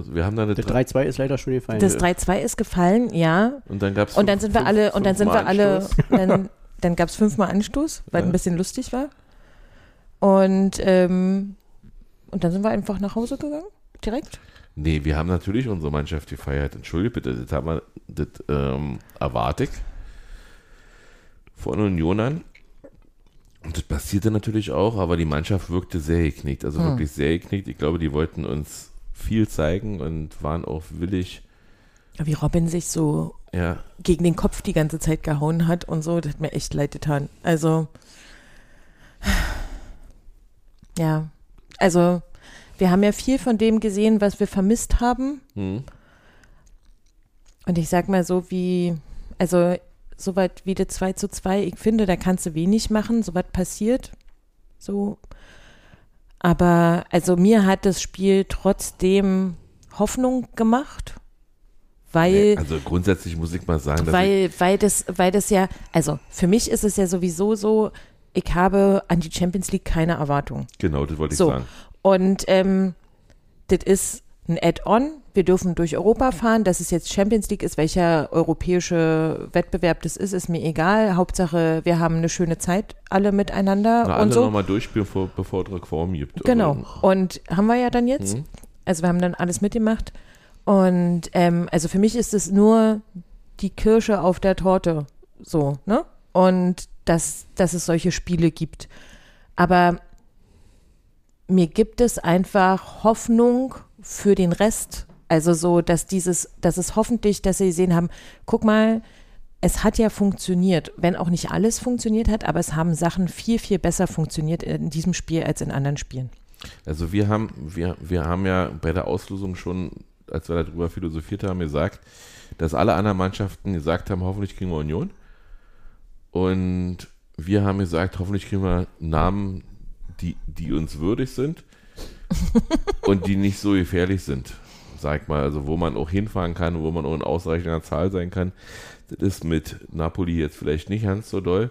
Also wir haben da eine
Der
drei
3-2 ist leider schon gefallen.
Das 3-2 ist gefallen, ja.
und dann gab's
Und dann
fünf-
sind wir alle, und dann sind wir alle,
Anstoß.
dann, dann gab es fünfmal Anstoß, weil
Ja.
ein bisschen lustig war. Und, ähm, und dann sind wir einfach nach Hause gegangen, direkt.
Nee, wir haben natürlich unsere Mannschaft gefeiert. Entschuldige bitte, das haben wir, das ähm, erwarte ich von Unionern. Und das passierte natürlich auch, aber die Mannschaft wirkte sehr geknickt, also
Hm.
wirklich sehr geknickt. Ich glaube, die wollten uns viel zeigen und waren auch willig,
Wie Robin sich so
ja,
gegen den Kopf die ganze Zeit gehauen hat und so, das hat mir echt leid getan. Also, ja, also wir haben ja viel von dem gesehen, was wir vermisst haben.
hm,
Und ich sag mal so wie, also soweit wie der 2 zu 2, ich finde, da kannst du wenig machen, so was passiert. So. Aber also mir hat das Spiel trotzdem Hoffnung gemacht, weil,
also grundsätzlich muss ich mal sagen, dass ich,
weil, weil das, weil das ja, also für mich ist es ja sowieso so, ich habe an die Champions League keine Erwartung.
genau, das wollte ich
So.
sagen.
Und ähm, das ist ein Add-on. Wir dürfen durch Europa fahren. Dass es jetzt Champions League ist, welcher europäische Wettbewerb das ist, ist mir egal. Hauptsache, wir haben eine schöne Zeit alle miteinander
Na,
und
alle
so.
nochmal durchspielen, vor, bevor es Reform gibt.
Genau.
Also,
Und haben wir ja dann jetzt.
hm,
Also wir haben dann alles mitgemacht. Und ähm, also für mich ist es nur die Kirsche auf der Torte. So, ne? Und dass, dass es solche Spiele gibt. Aber mir gibt es einfach Hoffnung für den Rest. Also so, dass dieses, dass es hoffentlich, dass sie gesehen haben, guck mal, es hat ja funktioniert, wenn auch nicht alles funktioniert hat, aber es haben Sachen viel, viel besser funktioniert in diesem Spiel als in anderen Spielen.
Also wir haben, wir, wir haben ja bei der Auslosung schon, als wir darüber philosophiert haben, gesagt, dass alle anderen Mannschaften gesagt haben, hoffentlich kriegen wir Union. Und wir haben gesagt, hoffentlich kriegen wir Namen, die, die uns würdig sind und die nicht so gefährlich sind. Sag mal, also wo man auch hinfahren kann, wo man auch in ausreichender Zahl sein kann. Das ist mit Napoli jetzt vielleicht nicht ganz so doll.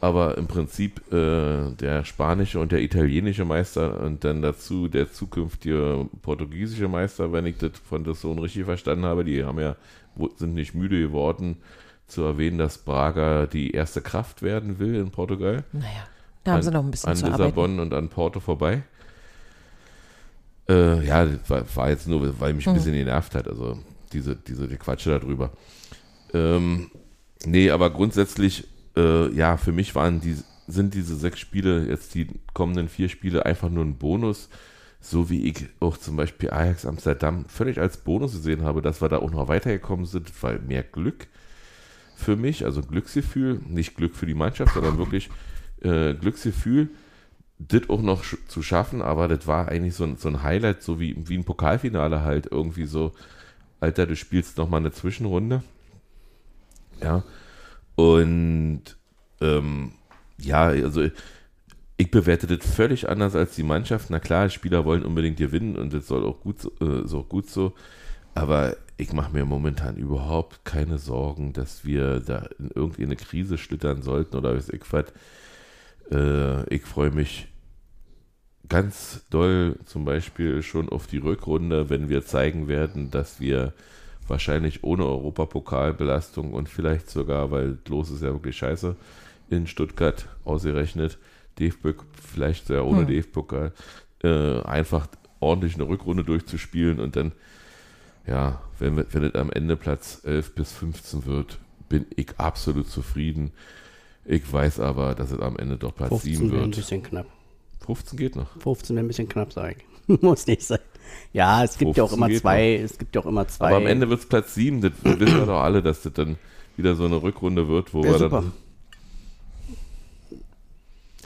Aber im Prinzip äh, der spanische und der italienische Meister und dann dazu der zukünftige portugiesische Meister, wenn ich das von der Sohn richtig verstanden habe, die haben ja, sind nicht müde geworden zu erwähnen, dass Braga die erste Kraft werden will in Portugal.
Naja, da haben
an,
sie noch ein bisschen
an
zu arbeiten.
Lissabon und an Porto vorbei. Äh, ja, das war, war jetzt nur, weil mich ein
Mhm.
bisschen genervt hat, also diese, diese die Quatsche darüber. Ähm, nee, aber grundsätzlich, äh, ja, für mich waren die, sind diese sechs Spiele, jetzt die kommenden vier Spiele, einfach nur ein Bonus. So wie ich auch zum Beispiel Ajax Amsterdam völlig als Bonus gesehen habe, dass wir da auch noch weitergekommen sind, weil mehr Glück für mich, also Glücksgefühl, nicht Glück für die Mannschaft, sondern wirklich äh, Glücksgefühl, das auch noch sch zu schaffen, aber das war eigentlich so ein, so ein Highlight, so wie, wie ein Pokalfinale halt, irgendwie so, Alter, du spielst nochmal eine Zwischenrunde. Ja. Und ähm, ja, also ich bewerte das völlig anders als die Mannschaft. Na klar, Spieler wollen unbedingt gewinnen und das soll auch gut, so, äh, so gut so. Aber ich mache mir momentan überhaupt keine Sorgen, dass wir da in irgendeine Krise schlittern sollten oder was ich was. Äh, ich freue mich ganz doll zum Beispiel schon auf die Rückrunde, wenn wir zeigen werden, dass wir wahrscheinlich ohne Europapokalbelastung und vielleicht sogar, weil los ist ja wirklich scheiße, in Stuttgart ausgerechnet, DFB, vielleicht ja ohne hm. DFB-Pokal, äh, einfach ordentlich eine Rückrunde durchzuspielen und dann, ja, wenn, wenn es am Ende Platz 11 bis 15 wird, bin ich absolut zufrieden. Ich weiß aber, dass es am Ende doch Platz 7 wird.
ein bisschen knapp.
15 geht noch.
15 wäre ein bisschen knapp, sage ich. Muss nicht sein. Ja, es gibt ja auch immer zwei, noch. es gibt ja auch immer zwei.
Aber am Ende wird es Platz 7, das wissen wir doch alle, dass das dann wieder so eine Rückrunde wird, wo wir super. dann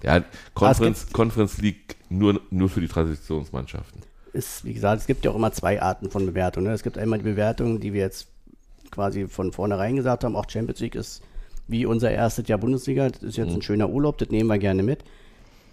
ja, Conference, Conference League nur, nur für die Transitionsmannschaften.
Ist, wie gesagt, es gibt ja auch immer zwei Arten von Bewertung. Ne? Es gibt einmal die Bewertung, die wir jetzt quasi von vornherein gesagt haben, auch Champions League ist wie unser erstes Jahr Bundesliga. Das ist jetzt mhm. ein schöner Urlaub, das nehmen wir gerne mit.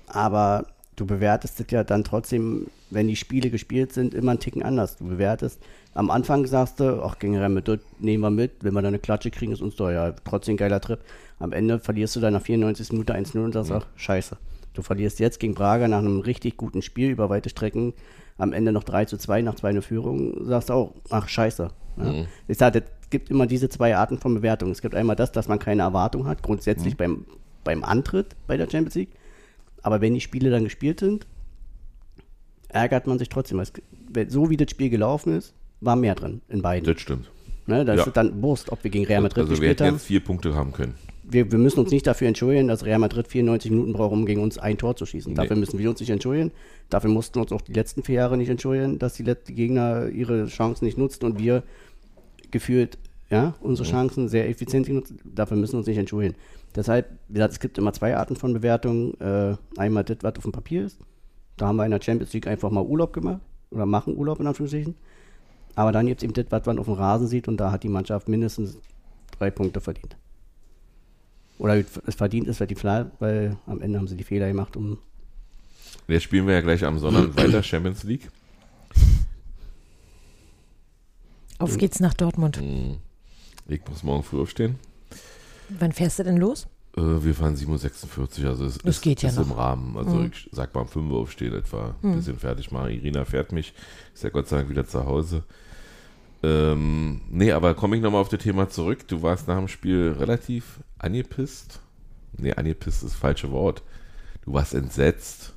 Aber du bewertest es ja dann trotzdem, wenn die Spiele gespielt sind, immer einen Ticken anders. Du bewertest, am Anfang sagst du, ach, gegen Real Madrid nehmen wir mit, wenn wir da eine Klatsche kriegen, ist uns doch ja trotzdem ein geiler Trip. Am Ende verlierst du dann nach 94 Minuten 1-0 und sagst, mhm. ach, scheiße. Du verlierst jetzt gegen Braga nach einem richtig guten Spiel über weite Strecken, am Ende noch 3 zu 2 nach 2 Führung, sagst auch, ach, scheiße. Ja. Mhm. Ich sage, es gibt immer diese zwei Arten von Bewertung. Es gibt einmal das, dass man keine Erwartung hat, grundsätzlich mhm. beim, beim Antritt bei der Champions League. Aber wenn die Spiele dann gespielt sind, ärgert man sich trotzdem. So wie das Spiel gelaufen ist, war mehr drin in beiden.
Das stimmt.
Ne, da ja. ist dann Wurst, ob wir gegen Real Madrid
also
gespielt
haben. Also wir jetzt vier Punkte haben können.
Wir, wir, müssen uns nicht dafür entschuldigen, dass Real Madrid 94 Minuten braucht, um gegen uns ein Tor zu schießen. Nee. Dafür müssen wir uns nicht entschuldigen. Dafür mussten wir uns auch die letzten vier Jahre nicht entschuldigen, dass die, die Gegner ihre Chancen nicht nutzten und wir gefühlt ja, unsere mhm. Chancen sehr effizient genutzt. Dafür müssen wir uns nicht entschuldigen. Deshalb, wie gesagt, es gibt immer zwei Arten von Bewertungen. Äh, einmal das, was auf dem Papier ist. Da haben wir in der Champions League einfach mal Urlaub gemacht oder machen Urlaub in Anführungsstrichen. Aber dann gibt es eben das, was man auf dem Rasen sieht und da hat die Mannschaft mindestens drei Punkte verdient. Oder es verdient ist, weil die Fla weil am Ende haben sie die Fehler gemacht, um.
Jetzt spielen wir ja gleich am Sonntag weiter Champions League.
Auf geht's nach Dortmund. Hm.
Ich muss morgen früh aufstehen.
Wann fährst du denn los?
Äh, wir fahren 7.46 also es
das
ist,
geht ja
ist
noch.
im Rahmen. Also mhm. ich sag mal um 5 Uhr aufstehen etwa, ein mhm. bisschen fertig machen. Irina fährt mich, ist ja Gott sei Dank wieder zu Hause. Ähm, nee, aber komme ich nochmal auf das Thema zurück. Du warst nach dem Spiel relativ angepisst. Nee, angepisst ist das falsche Wort. Du warst entsetzt.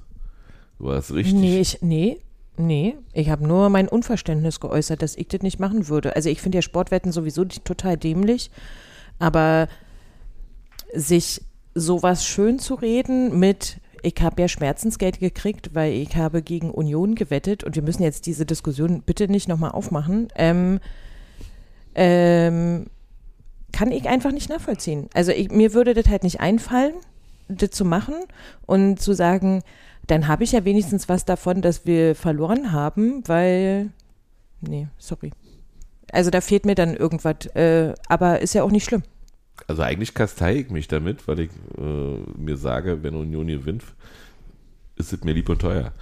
Du warst richtig.
Nee, ich, nee, nee. Ich habe nur mein Unverständnis geäußert, dass ich das nicht machen würde. Also ich finde ja Sportwetten sowieso total dämlich. Aber sich sowas schön zu reden mit, ich habe ja Schmerzensgeld gekriegt, weil ich habe gegen Union gewettet und wir müssen jetzt diese Diskussion bitte nicht nochmal aufmachen, ähm, ähm, kann ich einfach nicht nachvollziehen. Also ich, mir würde das halt nicht einfallen, das zu machen und zu sagen, dann habe ich ja wenigstens was davon, dass wir verloren haben, weil, nee, sorry. Also da fehlt mir dann irgendwas, äh, aber ist ja auch nicht schlimm.
Also eigentlich kastei ich mich damit, weil ich äh, mir sage, wenn Union gewinnt, ist es mir lieb und teuer.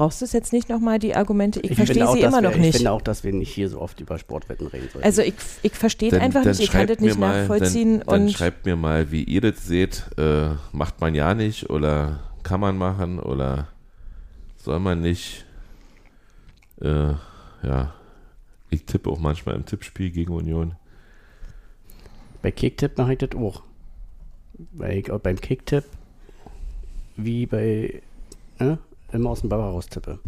Du brauchst es jetzt nicht nochmal, die Argumente. Ich, ich verstehe sie immer noch nicht. Ich
finde auch, dass wir nicht hier so oft über Sportwetten reden sollten.
Also ich, ich verstehe einfach nicht, ich kann das nicht mal, nachvollziehen.
Dann, dann schreibt mir mal, wie ihr das seht. Äh, macht man ja nicht oder kann man machen oder soll man nicht. Äh, ja, ich tippe auch manchmal im Tippspiel gegen Union.
Bei Kicktipp mache ich das auch. Weil ich auch beim Kicktipp wie bei ne, immer aus dem Bauer raus tippe.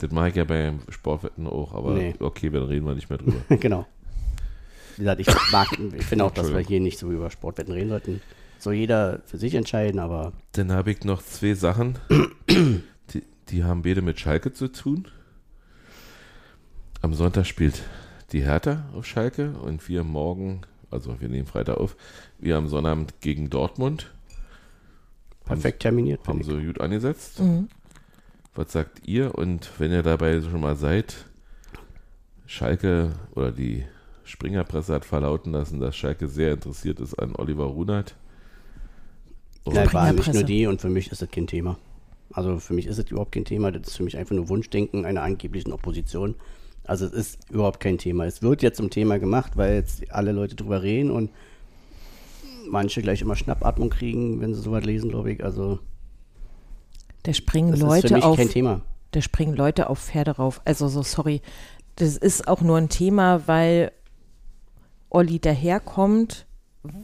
Das mache ich ja beim Sportwetten auch, aber nee. okay, dann reden wir nicht mehr drüber.
genau. Wie gesagt, ich, ich finde auch, dass wir hier nicht so über Sportwetten reden sollten. Soll jeder für sich entscheiden, aber.
Dann habe ich noch zwei Sachen, die, die haben beide mit Schalke zu tun. Am Sonntag spielt die Hertha auf Schalke und wir morgen also wir nehmen Freitag auf, wir am Sonnabend gegen Dortmund.
Perfekt terminiert.
Haben sie gut angesetzt. Mhm. Was sagt ihr? Und wenn ihr dabei schon mal seid, Schalke oder die Springerpresse hat verlauten lassen, dass Schalke sehr interessiert ist an Oliver Runert.
Nein, waren nicht nur die und für mich ist das kein Thema. Also für mich ist es überhaupt kein Thema. Das ist für mich einfach nur Wunschdenken einer angeblichen Opposition. Also es ist überhaupt kein Thema. Es wird jetzt zum Thema gemacht, weil jetzt alle Leute drüber reden und manche gleich immer Schnappatmung kriegen, wenn sie sowas lesen, glaube ich. Also
da springen das Leute ist für mich auf. Kein Thema. Da springen Leute auf Pferde rauf. Also so sorry. Das ist auch nur ein Thema, weil Olli daherkommt,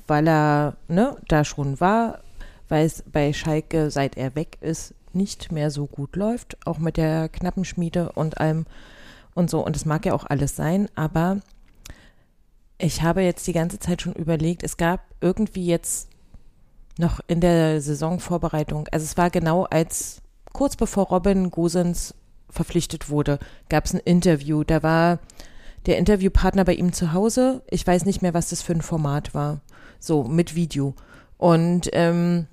weil er ne, da schon war, weil es bei Schalke, seit er weg ist, nicht mehr so gut läuft, auch mit der Knappenschmiede und allem und so. Und es mag ja auch alles sein, aber ich habe jetzt die ganze Zeit schon überlegt, es gab irgendwie jetzt noch in der Saisonvorbereitung, also es war genau als kurz bevor Robin Gosens verpflichtet wurde, gab es ein Interview. Da war der Interviewpartner bei ihm zu Hause. Ich weiß nicht mehr, was das für ein Format war. So, mit Video. Und ähm,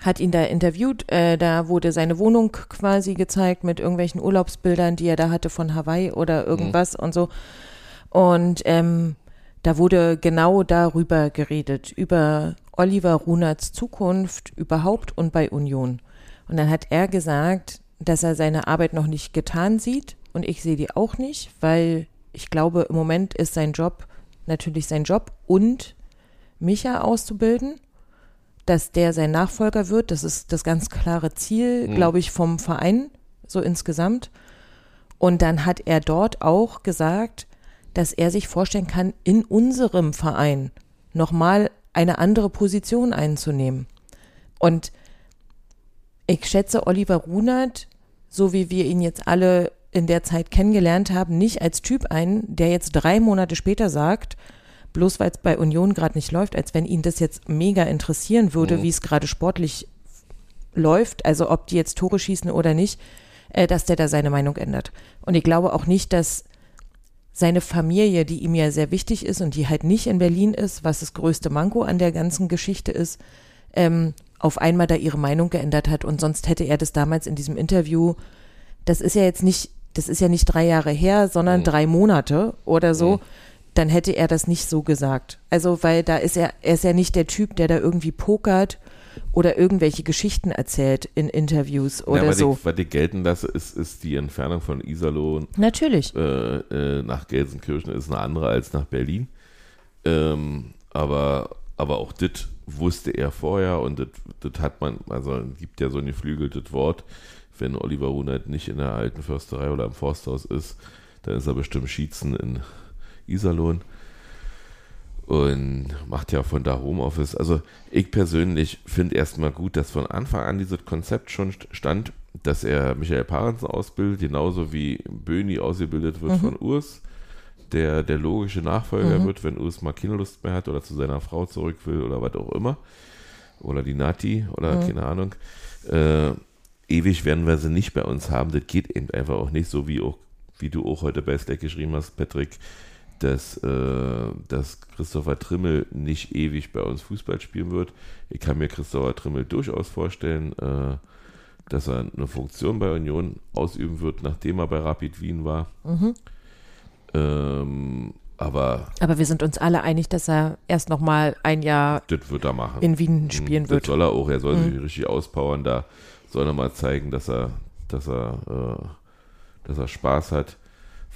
hat ihn da interviewt. Äh, da wurde seine Wohnung quasi gezeigt mit irgendwelchen Urlaubsbildern, die er da hatte von Hawaii oder irgendwas mhm. und so. Und ähm, da wurde genau darüber geredet, über Oliver Runerts Zukunft überhaupt und bei Union. Und dann hat er gesagt, dass er seine Arbeit noch nicht getan sieht und ich sehe die auch nicht, weil ich glaube, im Moment ist sein Job natürlich sein Job und Micha auszubilden dass der sein Nachfolger wird. Das ist das ganz klare Ziel, mhm. glaube ich, vom Verein, so insgesamt. Und dann hat er dort auch gesagt, dass er sich vorstellen kann, in unserem Verein nochmal eine andere Position einzunehmen. Und ich schätze Oliver Runert, so wie wir ihn jetzt alle in der Zeit kennengelernt haben, nicht als Typ ein, der jetzt drei Monate später sagt, bloß weil es bei Union gerade nicht läuft, als wenn ihn das jetzt mega interessieren würde, mhm. wie es gerade sportlich läuft, also ob die jetzt Tore schießen oder nicht, äh, dass der da seine Meinung ändert. Und ich glaube auch nicht, dass seine Familie, die ihm ja sehr wichtig ist und die halt nicht in Berlin ist, was das größte Manko an der ganzen Geschichte ist, ähm, auf einmal da ihre Meinung geändert hat. Und sonst hätte er das damals in diesem Interview, das ist ja jetzt nicht, das ist ja nicht drei Jahre her, sondern mhm. drei Monate oder so. Mhm dann hätte er das nicht so gesagt. Also, weil da ist er, er ist ja nicht der Typ, der da irgendwie pokert oder irgendwelche Geschichten erzählt in Interviews oder
ja,
so.
Ich, was ich gelten lasse, ist, ist die Entfernung von Iserlohn
Natürlich.
Äh, äh, nach Gelsenkirchen ist eine andere als nach Berlin. Ähm, aber, aber auch das wusste er vorher und das hat man, also gibt ja so ein geflügeltes Wort, wenn Oliver Runert nicht in der alten Försterei oder im Forsthaus ist, dann ist er bestimmt Schießen in Iserlohn und macht ja von da Homeoffice. Also ich persönlich finde erstmal gut, dass von Anfang an dieses Konzept schon stand, dass er Michael Parensen ausbildet, genauso wie Böni ausgebildet wird mhm. von Urs, der der logische Nachfolger mhm. wird, wenn Urs mal keine Lust mehr hat oder zu seiner Frau zurück will oder was auch immer. Oder die Nati oder mhm. keine Ahnung. Äh, ewig werden wir sie nicht bei uns haben. Das geht eben einfach auch nicht, so wie auch, wie du auch heute bei Slack geschrieben hast, Patrick dass, äh, dass Christopher Trimmel nicht ewig bei uns Fußball spielen wird. Ich kann mir Christopher Trimmel durchaus vorstellen, äh, dass er eine Funktion bei Union ausüben wird, nachdem er bei Rapid Wien war. Mhm. Ähm, aber,
aber wir sind uns alle einig, dass er erst noch mal ein Jahr in Wien mhm. spielen
das
wird.
Das soll er auch. Er soll mhm. sich richtig auspowern. Da soll er mal zeigen, dass er, dass er, äh, dass er Spaß hat.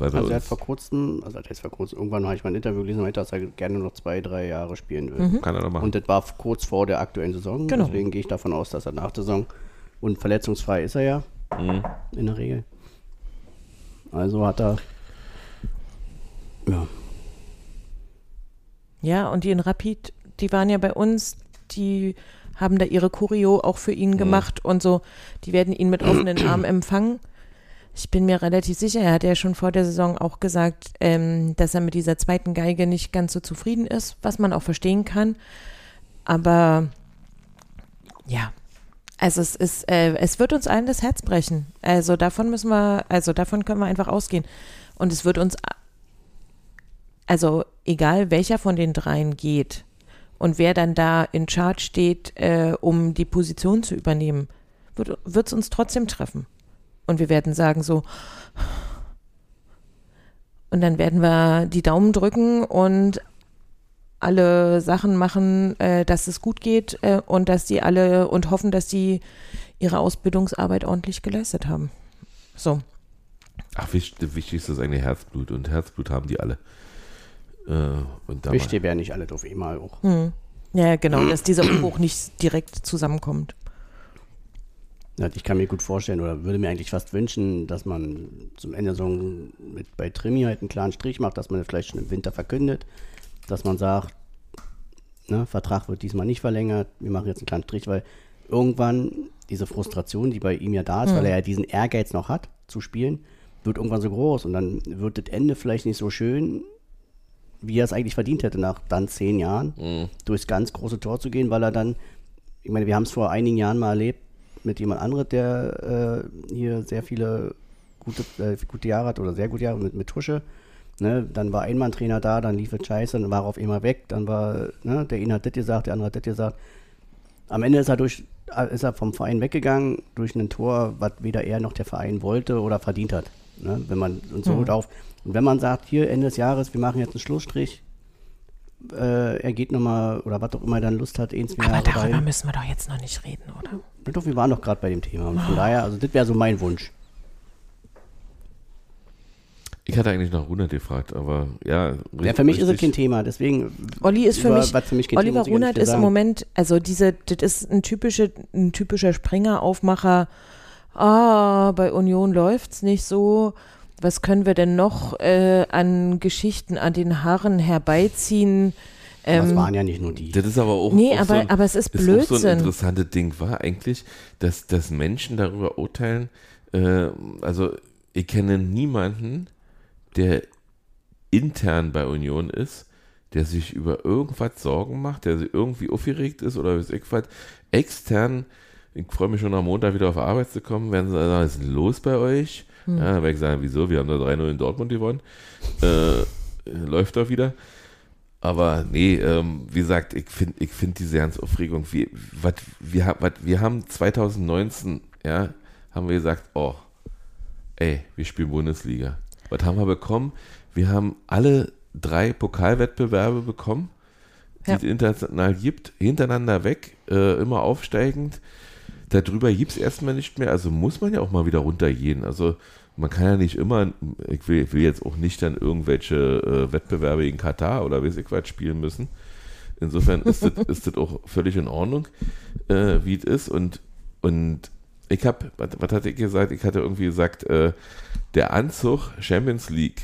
Weil also er hat vor kurzem, also er vor kurzem, irgendwann habe ich mal ein Interview gelesen, meinte, dass er gerne noch zwei, drei Jahre spielen will. Mhm.
Kann er noch machen.
Und das war kurz vor der aktuellen Saison. Genau. Deswegen gehe ich davon aus, dass er nach der Saison und verletzungsfrei ist er ja mhm. in der Regel. Also hat er ja.
Ja, und die in Rapid, die waren ja bei uns, die haben da ihre Choreo auch für ihn mhm. gemacht und so. Die werden ihn mit offenen Armen empfangen. Ich bin mir relativ sicher, er hat ja schon vor der Saison auch gesagt, ähm, dass er mit dieser zweiten Geige nicht ganz so zufrieden ist, was man auch verstehen kann. Aber ja, also es ist, äh, es wird uns allen das Herz brechen. Also davon müssen wir, also davon können wir einfach ausgehen. Und es wird uns, also egal welcher von den dreien geht und wer dann da in Charge steht, äh, um die Position zu übernehmen, wird es uns trotzdem treffen. Und wir werden sagen so, und dann werden wir die Daumen drücken und alle Sachen machen, äh, dass es gut geht äh, und dass die alle und hoffen, dass die ihre Ausbildungsarbeit ordentlich geleistet haben. So.
Ach, wichtig ist das eigentlich Herzblut und Herzblut haben die alle.
Äh, und Wichtig wäre nicht alle auf einmal auch.
Hm. Ja, genau, dass dieser Umbruch nicht direkt zusammenkommt.
Ich kann mir gut vorstellen oder würde mir eigentlich fast wünschen, dass man zum Ende so mit bei Trimi halt einen klaren Strich macht, dass man das vielleicht schon im Winter verkündet, dass man sagt, ne, Vertrag wird diesmal nicht verlängert, wir machen jetzt einen kleinen Strich, weil irgendwann diese Frustration, die bei ihm ja da ist, mhm. weil er ja diesen Ehrgeiz noch hat, zu spielen, wird irgendwann so groß und dann wird das Ende vielleicht nicht so schön, wie er es eigentlich verdient hätte, nach dann zehn Jahren mhm. durchs ganz große Tor zu gehen, weil er dann, ich meine, wir haben es vor einigen Jahren mal erlebt mit jemand anderem, der äh, hier sehr viele gute, äh, gute Jahre hat oder sehr gute Jahre mit, mit Tusche. Ne, dann war ein Mann-Trainer da, dann lief es scheiße, dann war er auf einmal weg, dann war, ne, der eine hat das gesagt, der andere hat das gesagt. Am Ende ist er durch, ist er vom Verein weggegangen durch ein Tor, was weder er noch der Verein wollte oder verdient hat. Ne, wenn man und so mhm. auf. Und wenn man sagt, hier Ende des Jahres, wir machen jetzt einen Schlussstrich, äh, er geht nochmal, oder was auch immer er dann Lust hat, ins
Jahr Aber darüber dahin. müssen wir doch jetzt noch nicht reden, oder?
Doch, wir waren doch gerade bei dem Thema. Und von daher, also das wäre so mein Wunsch.
Ich hatte eigentlich nach Runert gefragt, aber ja.
Ja, für mich ist es kein Thema, deswegen.
Olli ist für mich, für mich Oliver Thema, Runert ist im Moment, also diese, das ist ein, typische, ein typischer Springer-Aufmacher. Ah, bei Union läuft es nicht so was können wir denn noch äh, an Geschichten an den Haaren herbeiziehen?
Ähm, das waren ja nicht nur die.
Das ist aber auch,
nee,
auch
aber,
so ein,
aber es ist Blödsinn.
so ein interessantes Ding war eigentlich, dass, dass Menschen darüber urteilen, äh, also ich kenne niemanden, der intern bei Union ist, der sich über irgendwas Sorgen macht, der irgendwie aufgeregt ist oder was extern, ich freue mich schon am Montag wieder auf Arbeit zu kommen, werden sie sagen, was ist los bei euch? Hm. Ja, dann werde ich sagen, wieso? Wir haben da 3-0 in Dortmund gewonnen. Äh, läuft doch wieder. Aber nee, ähm, wie gesagt, ich finde ich find diese ganze Aufregung, wie, wat, wir, wat, wir haben 2019, ja, haben wir gesagt, oh, ey, wir spielen Bundesliga. Was haben wir bekommen? Wir haben alle drei Pokalwettbewerbe bekommen, die ja. es international gibt, hintereinander weg, äh, immer aufsteigend darüber gibt es erstmal nicht mehr, also muss man ja auch mal wieder runtergehen. Also man kann ja nicht immer, ich will, ich will jetzt auch nicht dann irgendwelche äh, Wettbewerbe in Katar oder weiß ich was spielen müssen. Insofern ist das, ist das auch völlig in Ordnung, äh, wie es ist. Und, und ich habe, was, was hatte ich gesagt? Ich hatte irgendwie gesagt, äh, der Anzug Champions League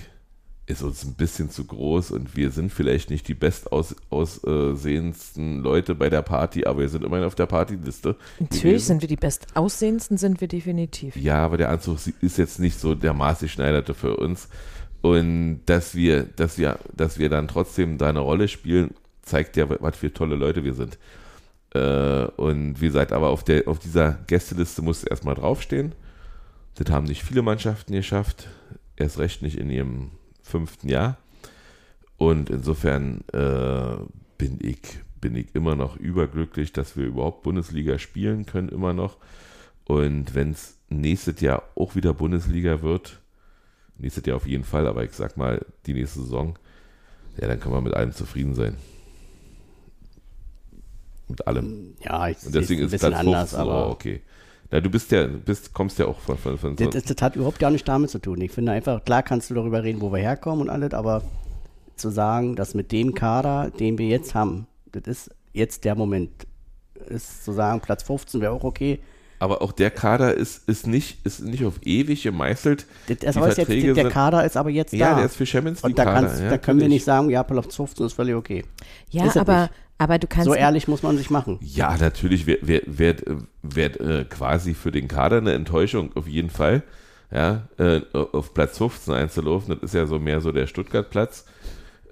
ist uns ein bisschen zu groß und wir sind vielleicht nicht die bestaussehendsten Leute bei der Party, aber wir sind immerhin auf der Partyliste.
Natürlich gewesen. sind wir die bestaussehendsten, sind wir definitiv.
Ja, aber der Anzug ist jetzt nicht so der maßgeschneiderte für uns. Und dass wir, dass wir, dass wir dann trotzdem da eine Rolle spielen, zeigt ja, was für tolle Leute wir sind. Äh, und wie gesagt, aber auf, der, auf dieser Gästeliste muss erstmal draufstehen. Das haben nicht viele Mannschaften geschafft. Erst recht nicht in ihrem fünften Jahr. Und insofern äh, bin ich bin ich immer noch überglücklich, dass wir überhaupt Bundesliga spielen können, immer noch. Und wenn es nächstes Jahr auch wieder Bundesliga wird, nächstes Jahr auf jeden Fall, aber ich sag mal, die nächste Saison, ja, dann können wir mit allem zufrieden sein. Mit allem.
Ja, ich
Und deswegen ist
Platz anders, 15, aber
oh, okay. Na, du bist ja, bist, kommst ja auch von, von, von
so. Das, das, hat überhaupt gar nichts damit zu tun. Ich finde einfach, klar kannst du darüber reden, wo wir herkommen und alles, aber zu sagen, dass mit dem Kader, den wir jetzt haben, das ist jetzt der Moment, ist zu sagen, Platz 15 wäre auch okay.
Aber auch der Kader ist, ist, nicht, ist nicht auf ewig gemeißelt.
Das, das ist jetzt, der Kader ist aber jetzt
ja, da. Ja, der ist für Champions
League. Und da, kannst, ja, da können wir nicht sagen, ja, Platz 15 ist völlig okay.
Ja, aber aber du kannst.
So ehrlich muss man sich machen.
Ja, natürlich wäre wär, wär, wär, äh, quasi für den Kader eine Enttäuschung, auf jeden Fall. Ja, äh, auf Platz 15 einzulaufen, das ist ja so mehr so der Stuttgart-Platz.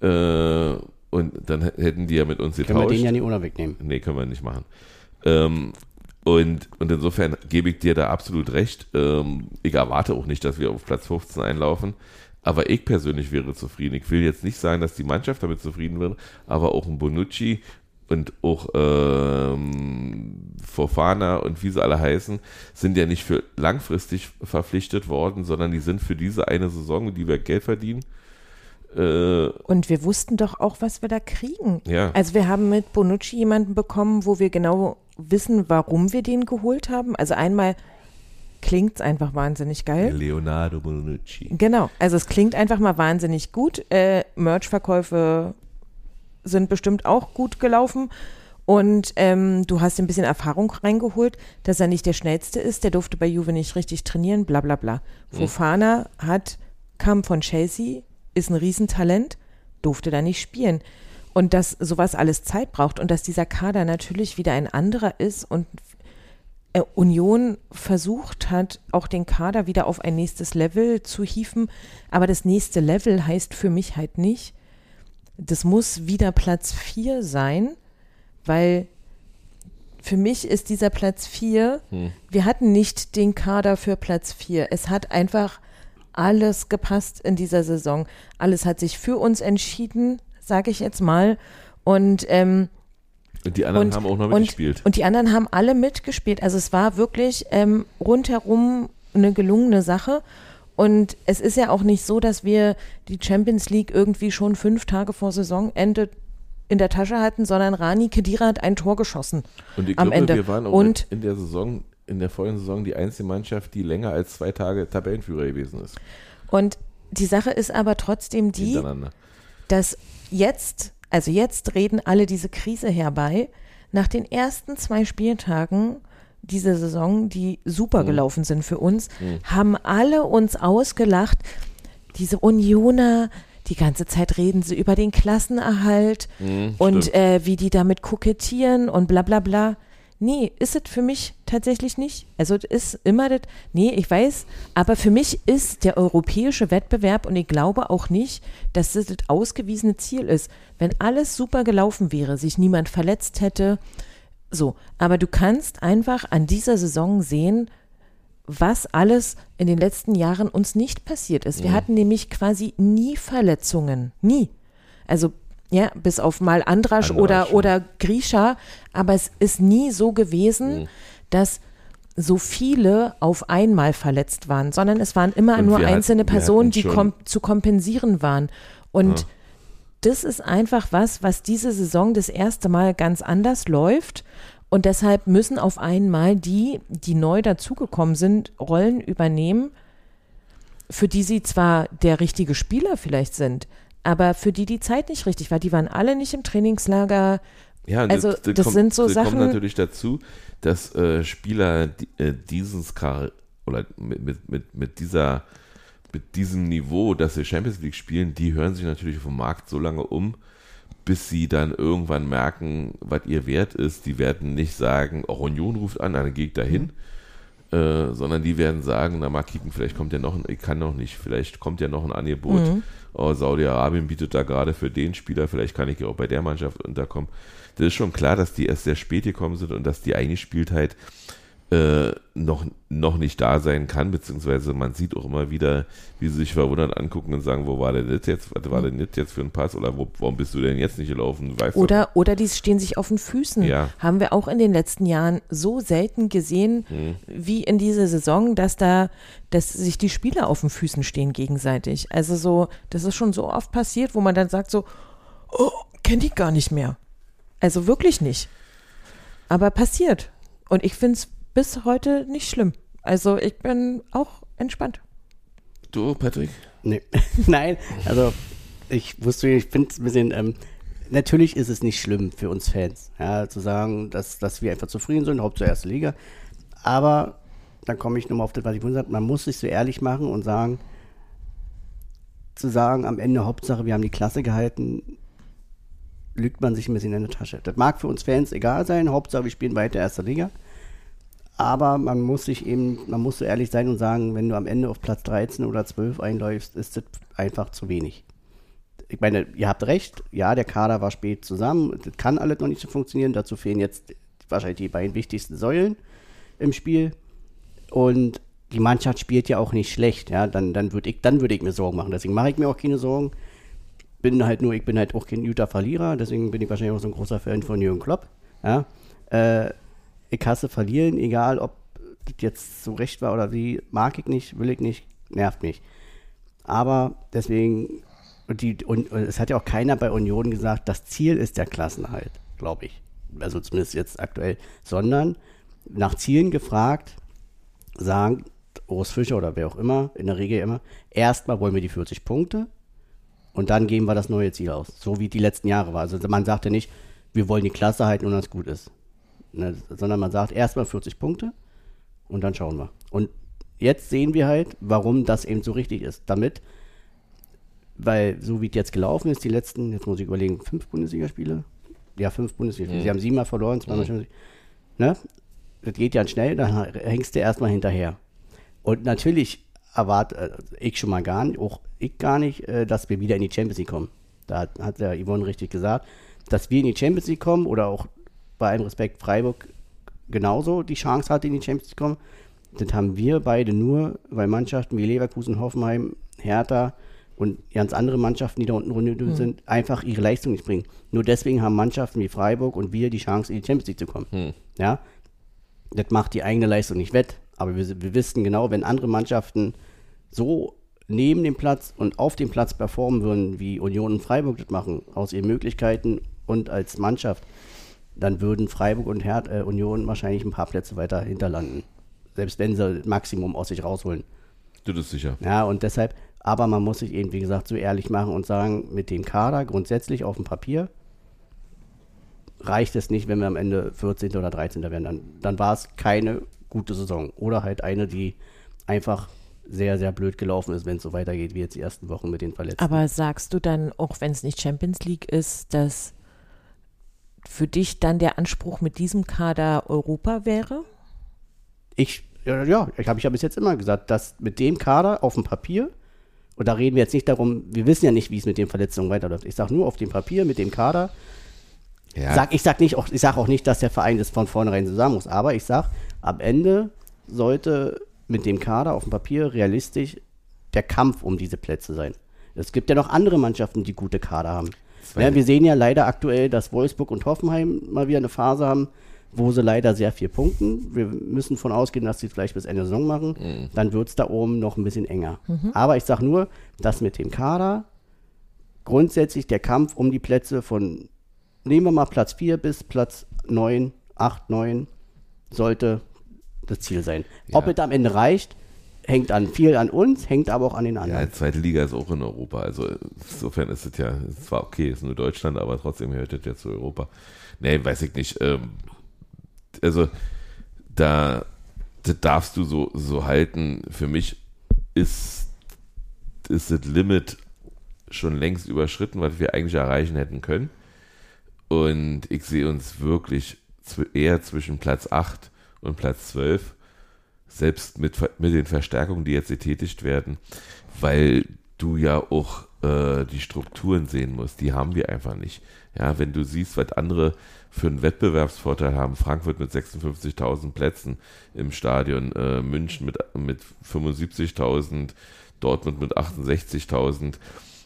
Äh, und dann hätten die ja mit uns
getauscht. Können wir den ja nicht ohne wegnehmen.
Nee, können wir nicht machen. Ähm, und, und insofern gebe ich dir da absolut recht. Ähm, ich erwarte auch nicht, dass wir auf Platz 15 einlaufen. Aber ich persönlich wäre zufrieden. Ich will jetzt nicht sagen, dass die Mannschaft damit zufrieden wäre, aber auch ein Bonucci und auch ähm, Fofana und wie sie alle heißen, sind ja nicht für langfristig verpflichtet worden, sondern die sind für diese eine Saison, die wir Geld verdienen. Äh,
Und wir wussten doch auch, was wir da kriegen.
Ja.
Also wir haben mit Bonucci jemanden bekommen, wo wir genau wissen, warum wir den geholt haben. Also einmal klingt es einfach wahnsinnig geil.
Leonardo Bonucci.
Genau, also es klingt einfach mal wahnsinnig gut. Äh, Merch-Verkäufe sind bestimmt auch gut gelaufen. Und ähm, du hast ein bisschen Erfahrung reingeholt, dass er nicht der Schnellste ist. Der durfte bei Juve nicht richtig trainieren, bla bla bla. Fofana hat, kam von Chelsea, ist ein Riesentalent, durfte da nicht spielen. Und dass sowas alles Zeit braucht und dass dieser Kader natürlich wieder ein anderer ist und Union versucht hat, auch den Kader wieder auf ein nächstes Level zu hieven. Aber das nächste Level heißt für mich halt nicht, das muss wieder Platz 4 sein, weil für mich ist dieser Platz 4, wir hatten nicht den Kader für Platz 4. Es hat einfach alles gepasst in dieser Saison. Alles hat sich für uns entschieden, sage ich jetzt mal. Und ähm,
Und die anderen
und,
haben auch noch
und,
mitgespielt.
Und die anderen haben alle mitgespielt. Also es war wirklich ähm, rundherum eine gelungene Sache. Und es ist ja auch nicht so, dass wir die Champions League irgendwie schon fünf Tage vor Saisonende in der Tasche hatten, sondern Rani Kedira hat ein Tor geschossen
Und ich
am
glaube,
Ende.
wir waren auch
Und
in der Saison, in der folgenden Saison die einzige Mannschaft, die länger als zwei Tage Tabellenführer gewesen ist.
Und die Sache ist aber trotzdem die, dass jetzt, also jetzt reden alle diese Krise herbei. Nach den ersten zwei Spieltagen dieser Saison, die super
Mhm.
gelaufen sind für uns, haben alle uns ausgelacht. Diese Unioner, die ganze Zeit reden sie über den Klassenerhalt
Mhm,
und äh, wie die damit kokettieren und bla bla bla. Nee, ist es für mich tatsächlich nicht. Also es ist immer das, nee, ich weiß, aber für mich ist der europäische Wettbewerb und ich glaube auch nicht, dass das das ausgewiesene Ziel ist. Wenn alles super gelaufen wäre, sich niemand verletzt hätte, so. Aber du kannst einfach an dieser Saison sehen, was alles in den letzten Jahren uns nicht passiert ist. Wir hatten nämlich quasi nie Verletzungen. Nie. Also, ja, bis auf mal Andrasch,
Andrasch,
oder,
ja.
oder Grisha. Aber es ist nie so gewesen, dass so viele auf einmal verletzt waren, sondern es waren immer
Und
nur
hatten-
einzelne
wir
Personen,
hatten
die kom zu kompensieren waren. Und das ist einfach was, was diese Saison das erste Mal ganz anders läuft. Und deshalb müssen auf einmal die, die neu dazugekommen sind, Rollen übernehmen, für die sie zwar der richtige Spieler vielleicht sind, aber für die die Zeit nicht richtig war. Die waren alle nicht im Trainingslager.
Ja, und
Also, das
kommt,
sind so
das
Sachen-
kommt natürlich dazu, dass äh, Spieler die, äh, dieses Kar oder mit, mit, mit, mit dieser mit diesem Niveau, dass sie Champions League spielen, die hören sich natürlich vom Markt so lange um, bis sie dann irgendwann merken, was ihr Wert ist. Die werden nicht sagen, oh, Union ruft an, dann gehe ich da hin, äh, sondern die werden sagen, na mal kicken, vielleicht kommt ja noch ein, ich kann noch nicht, vielleicht kommt ja noch ein Angebot. Oh, Saudi-Arabien bietet da gerade für den Spieler, vielleicht kann ich ja auch bei der Mannschaft unterkommen. Das ist schon klar, dass die erst sehr spät gekommen sind und dass die Eingespieltheit äh, noch, noch nicht da sein kann, beziehungsweise man sieht auch immer wieder, wie sie sich verwundert angucken und sagen, wo war denn das jetzt, was war denn das jetzt für ein Pass oder wo, warum bist du denn jetzt nicht gelaufen? Du weißt
Oder, oder die stehen sich auf den Füßen.
Ja.
Haben wir auch in den letzten Jahren so selten gesehen,
Hm.
wie in dieser Saison, dass da, dass sich die Spieler auf den Füßen stehen gegenseitig. Also so, das ist schon so oft passiert, wo man dann sagt so, oh, kenn die gar nicht mehr. Also wirklich nicht. Aber passiert. Und ich finde es bis heute nicht schlimm. Also ich bin auch entspannt.
Du, Patrick?
Nee. Nein, also ich wusste, ich finde es ein bisschen, ähm, natürlich ist es nicht schlimm für uns Fans, ja, zu sagen, dass, dass wir einfach zufrieden sind, Hauptsache erste Liga. Aber dann komme ich nochmal auf das, was ich gesagt habe, man muss sich so ehrlich machen und sagen, zu sagen, am Ende Hauptsache, wir haben die Klasse gehalten, lügt man sich ein bisschen in der Tasche. Das mag für uns Fans egal sein, Hauptsache wir spielen weiter erster Liga. Aber man muss sich eben, man muss so ehrlich sein und sagen, wenn du am Ende auf Platz 13 oder 12 einläufst, ist das einfach zu wenig. Ich meine, ihr habt recht, ja, der Kader war spät zusammen, das kann alles noch nicht so funktionieren, dazu fehlen jetzt wahrscheinlich die beiden wichtigsten Säulen im Spiel. Und die Mannschaft spielt ja auch nicht schlecht, ja, dann, dann würde ich, würd ich mir Sorgen machen. Deswegen mache ich mir auch keine Sorgen. Bin halt nur, ich bin halt auch kein guter Verlierer, deswegen bin ich wahrscheinlich auch so ein großer Fan von Jürgen Klopp. Ja. Äh, ich hasse verlieren, egal ob das jetzt so recht war oder wie, mag ich nicht, will ich nicht, nervt mich. Aber deswegen die, und, und es hat ja auch keiner bei Union gesagt, das Ziel ist der Klassenhalt, glaube ich. Also zumindest jetzt aktuell, sondern nach Zielen gefragt, sagen Urs Fischer oder wer auch immer, in der Regel immer, erstmal wollen wir die 40 Punkte und dann geben wir das neue Ziel aus. So wie die letzten Jahre war. Also man sagte nicht, wir wollen die Klasse halten und das gut ist. Ne, sondern man sagt erstmal 40 Punkte und dann schauen wir. Und jetzt sehen wir halt, warum das eben so richtig ist. Damit, weil so wie es jetzt gelaufen ist, die letzten, jetzt muss ich überlegen, fünf Bundesligaspiele? Ja, fünf Bundesligaspiele. Mhm. Sie haben siebenmal verloren, zweimal mhm. Ne? Das geht ja schnell, dann hängst du erstmal hinterher. Und natürlich erwarte äh, ich schon mal gar nicht, auch ich gar nicht, äh, dass wir wieder in die Champions League kommen. Da hat, hat der Yvonne richtig gesagt, dass wir in die Champions League kommen oder auch bei allem Respekt Freiburg genauso die Chance hatte, in die Champions League zu kommen. Das haben wir beide nur, weil Mannschaften wie Leverkusen, Hoffenheim, Hertha und ganz andere Mannschaften, die da unten runter mhm. sind, einfach ihre Leistung nicht bringen. Nur deswegen haben Mannschaften wie Freiburg und wir die Chance, in die Champions League zu kommen. Mhm. Ja, das macht die eigene Leistung nicht wett. Aber wir, wir wissen genau, wenn andere Mannschaften so neben dem Platz und auf dem Platz performen würden, wie Union und Freiburg das machen, aus ihren Möglichkeiten und als Mannschaft, dann würden Freiburg und Her äh, Union wahrscheinlich ein paar Plätze weiter hinterlanden. Selbst wenn sie das Maximum aus sich rausholen.
Das ist sicher.
Ja, und deshalb, aber man muss sich eben, wie gesagt, so ehrlich machen und sagen, mit dem Kader grundsätzlich auf dem Papier reicht es nicht, wenn wir am Ende 14. oder 13. werden. Dann, dann war es keine gute Saison. Oder halt eine, die einfach sehr, sehr blöd gelaufen ist, wenn es so weitergeht wie jetzt die ersten Wochen mit den Verletzten.
Aber sagst du dann, auch wenn es nicht Champions League ist, dass für dich dann der Anspruch mit diesem Kader Europa wäre?
Ich, ja, ja ich habe ich ja bis jetzt immer gesagt, dass mit dem Kader auf dem Papier, und da reden wir jetzt nicht darum, wir wissen ja nicht, wie es mit den Verletzungen weiterläuft. Ich sage nur auf dem Papier, mit dem Kader. Ja. Sag, ich sage sag auch nicht, dass der Verein das von vornherein zusammen muss, aber ich sage, am Ende sollte mit dem Kader auf dem Papier realistisch der Kampf um diese Plätze sein. Es gibt ja noch andere Mannschaften, die gute Kader haben. Ja, wir sehen ja leider aktuell, dass Wolfsburg und Hoffenheim mal wieder eine Phase haben, wo sie leider sehr viel punkten. Wir müssen von ausgehen, dass sie es vielleicht bis Ende der Saison machen. Mhm. Dann wird es da oben noch ein bisschen enger. Mhm. Aber ich sage nur, dass mit dem Kader grundsätzlich der Kampf um die Plätze von, nehmen wir mal Platz 4 bis Platz 9, 8, 9, sollte das Ziel sein. Ja. Ob es am Ende reicht, hängt an viel an uns, hängt aber auch an den anderen.
Ja, die zweite Liga ist auch in Europa. Also insofern ist es ja zwar okay, ist nur Deutschland, aber trotzdem gehört es ja zu Europa. Nee, weiß ich nicht. Ähm, also da das darfst du so, so halten. Für mich ist, ist das Limit schon längst überschritten, was wir eigentlich erreichen hätten können. Und ich sehe uns wirklich eher zwischen Platz 8 und Platz 12 selbst mit, mit den Verstärkungen, die jetzt getätigt werden, weil du ja auch äh, die Strukturen sehen musst. Die haben wir einfach nicht. Ja, wenn du siehst, was andere für einen Wettbewerbsvorteil haben, Frankfurt mit 56.000 Plätzen im Stadion, äh, München mit, mit 75.000, Dortmund mit 68.000,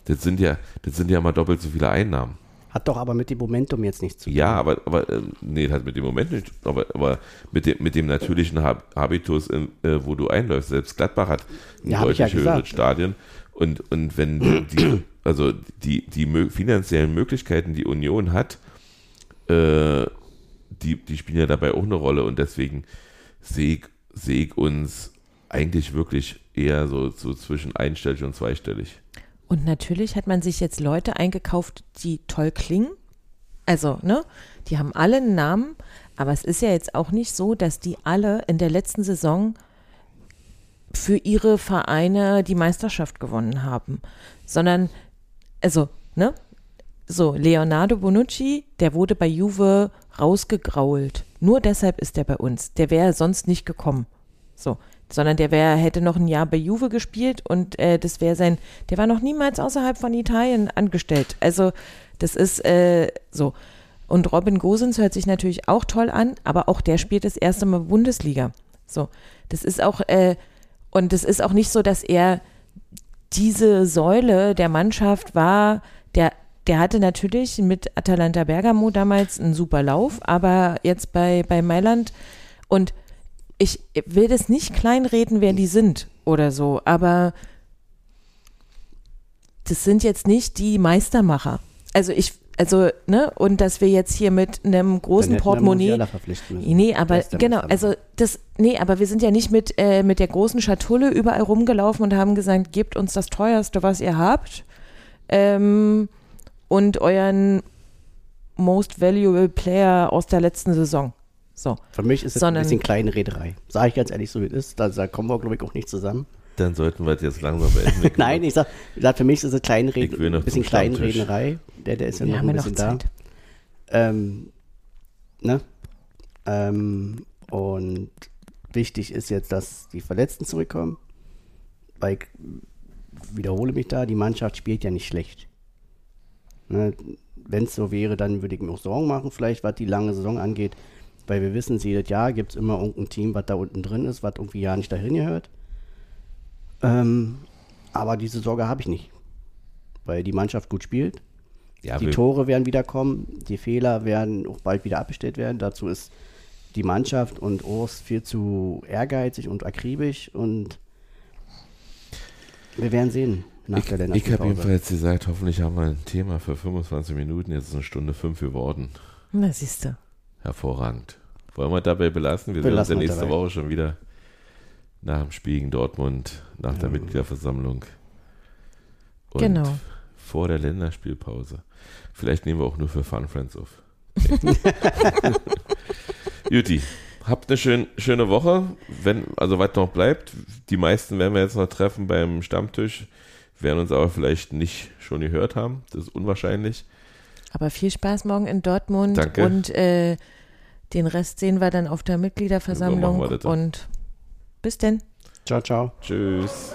das sind ja, das sind ja mal doppelt so viele Einnahmen.
Hat doch aber mit dem Momentum jetzt nichts zu tun.
Ja, aber, aber äh, nee, hat mit dem Momentum nicht, aber, aber mit, dem, mit dem natürlichen Habitus, in, äh, wo du einläufst. Selbst Gladbach hat ein ja, deutlich ja höheres Stadion. Und, und wenn die, also die, die finanziellen Möglichkeiten, die Union hat, äh, die, die spielen ja dabei auch eine Rolle. Und deswegen sehe ich, seh ich uns eigentlich wirklich eher so, so zwischen einstellig und zweistellig.
Und natürlich hat man sich jetzt Leute eingekauft, die toll klingen. Also, ne, die haben alle einen Namen, aber es ist ja jetzt auch nicht so, dass die alle in der letzten Saison für ihre Vereine die Meisterschaft gewonnen haben, sondern, also, ne, so, Leonardo Bonucci, der wurde bei Juve rausgegrault. Nur deshalb ist er bei uns. Der wäre sonst nicht gekommen. So, sondern der wär, hätte noch ein Jahr bei Juve gespielt und äh, das wäre sein, der war noch niemals außerhalb von Italien angestellt. Also das ist äh, so. Und Robin Gosens hört sich natürlich auch toll an, aber auch der spielt das erste Mal Bundesliga. So, das ist auch, äh, und es ist auch nicht so, dass er diese Säule der Mannschaft war, der der hatte natürlich mit Atalanta Bergamo damals einen super Lauf, aber jetzt bei, bei Mailand und ich will das nicht kleinreden, wer die sind oder so, aber das sind jetzt nicht die Meistermacher. Also ich, also, ne, und dass wir jetzt hier mit einem großen Portemonnaie. Nee, aber genau, also das, nee, aber wir sind ja nicht mit, äh, mit der großen Schatulle überall rumgelaufen und haben gesagt, gebt uns das teuerste, was ihr habt. Ähm, und euren most valuable Player aus der letzten Saison. So.
Für mich ist es ein bisschen Kleinrederei. Sage ich ganz ehrlich, so wie es ist. Da, da kommen wir, glaube ich, auch nicht zusammen.
Dann sollten wir es jetzt langsam beenden.
Nein, ich sage, sag, für mich ist es Kleinred ein bisschen Kleinrednerei. Der, der ist ja noch ein bisschen da. Ähm, ne? Ähm, und wichtig ist jetzt, dass die Verletzten zurückkommen. Weil ich wiederhole mich da, die Mannschaft spielt ja nicht schlecht. Ne? Wenn es so wäre, dann würde ich mir auch Sorgen machen, vielleicht, was die lange Saison angeht. Weil wir wissen, jedes Jahr gibt es immer irgendein Team, was da unten drin ist, was irgendwie ja nicht dahin gehört. Ähm, aber diese Sorge habe ich nicht. Weil die Mannschaft gut spielt. Ja, die Tore werden wieder kommen. Die Fehler werden auch bald wieder abgestellt werden. Dazu ist die Mannschaft und Urs viel zu ehrgeizig und akribisch. Und wir werden sehen.
Nach ich, der ich habe jedenfalls gesagt, hoffentlich haben wir ein Thema für 25 Minuten. Jetzt ist eine Stunde fünf geworden.
Na, siehst du.
Hervorragend. Wollen wir dabei belassen? Wir belassen sehen uns ja nächste Woche schon wieder nach dem Spiel gegen Dortmund, nach ja. der Mitgliederversammlung. Und genau. vor der Länderspielpause. Vielleicht nehmen wir auch nur für Fun Friends auf. Okay. Juti, habt eine schön, schöne Woche. Wenn, also was noch bleibt, die meisten werden wir jetzt noch treffen beim Stammtisch, werden uns aber vielleicht nicht schon gehört haben. Das ist unwahrscheinlich.
Aber viel Spaß morgen in Dortmund
Danke.
und äh, den Rest sehen wir dann auf der Mitgliederversammlung. So und bis denn.
Ciao, ciao.
Tschüss.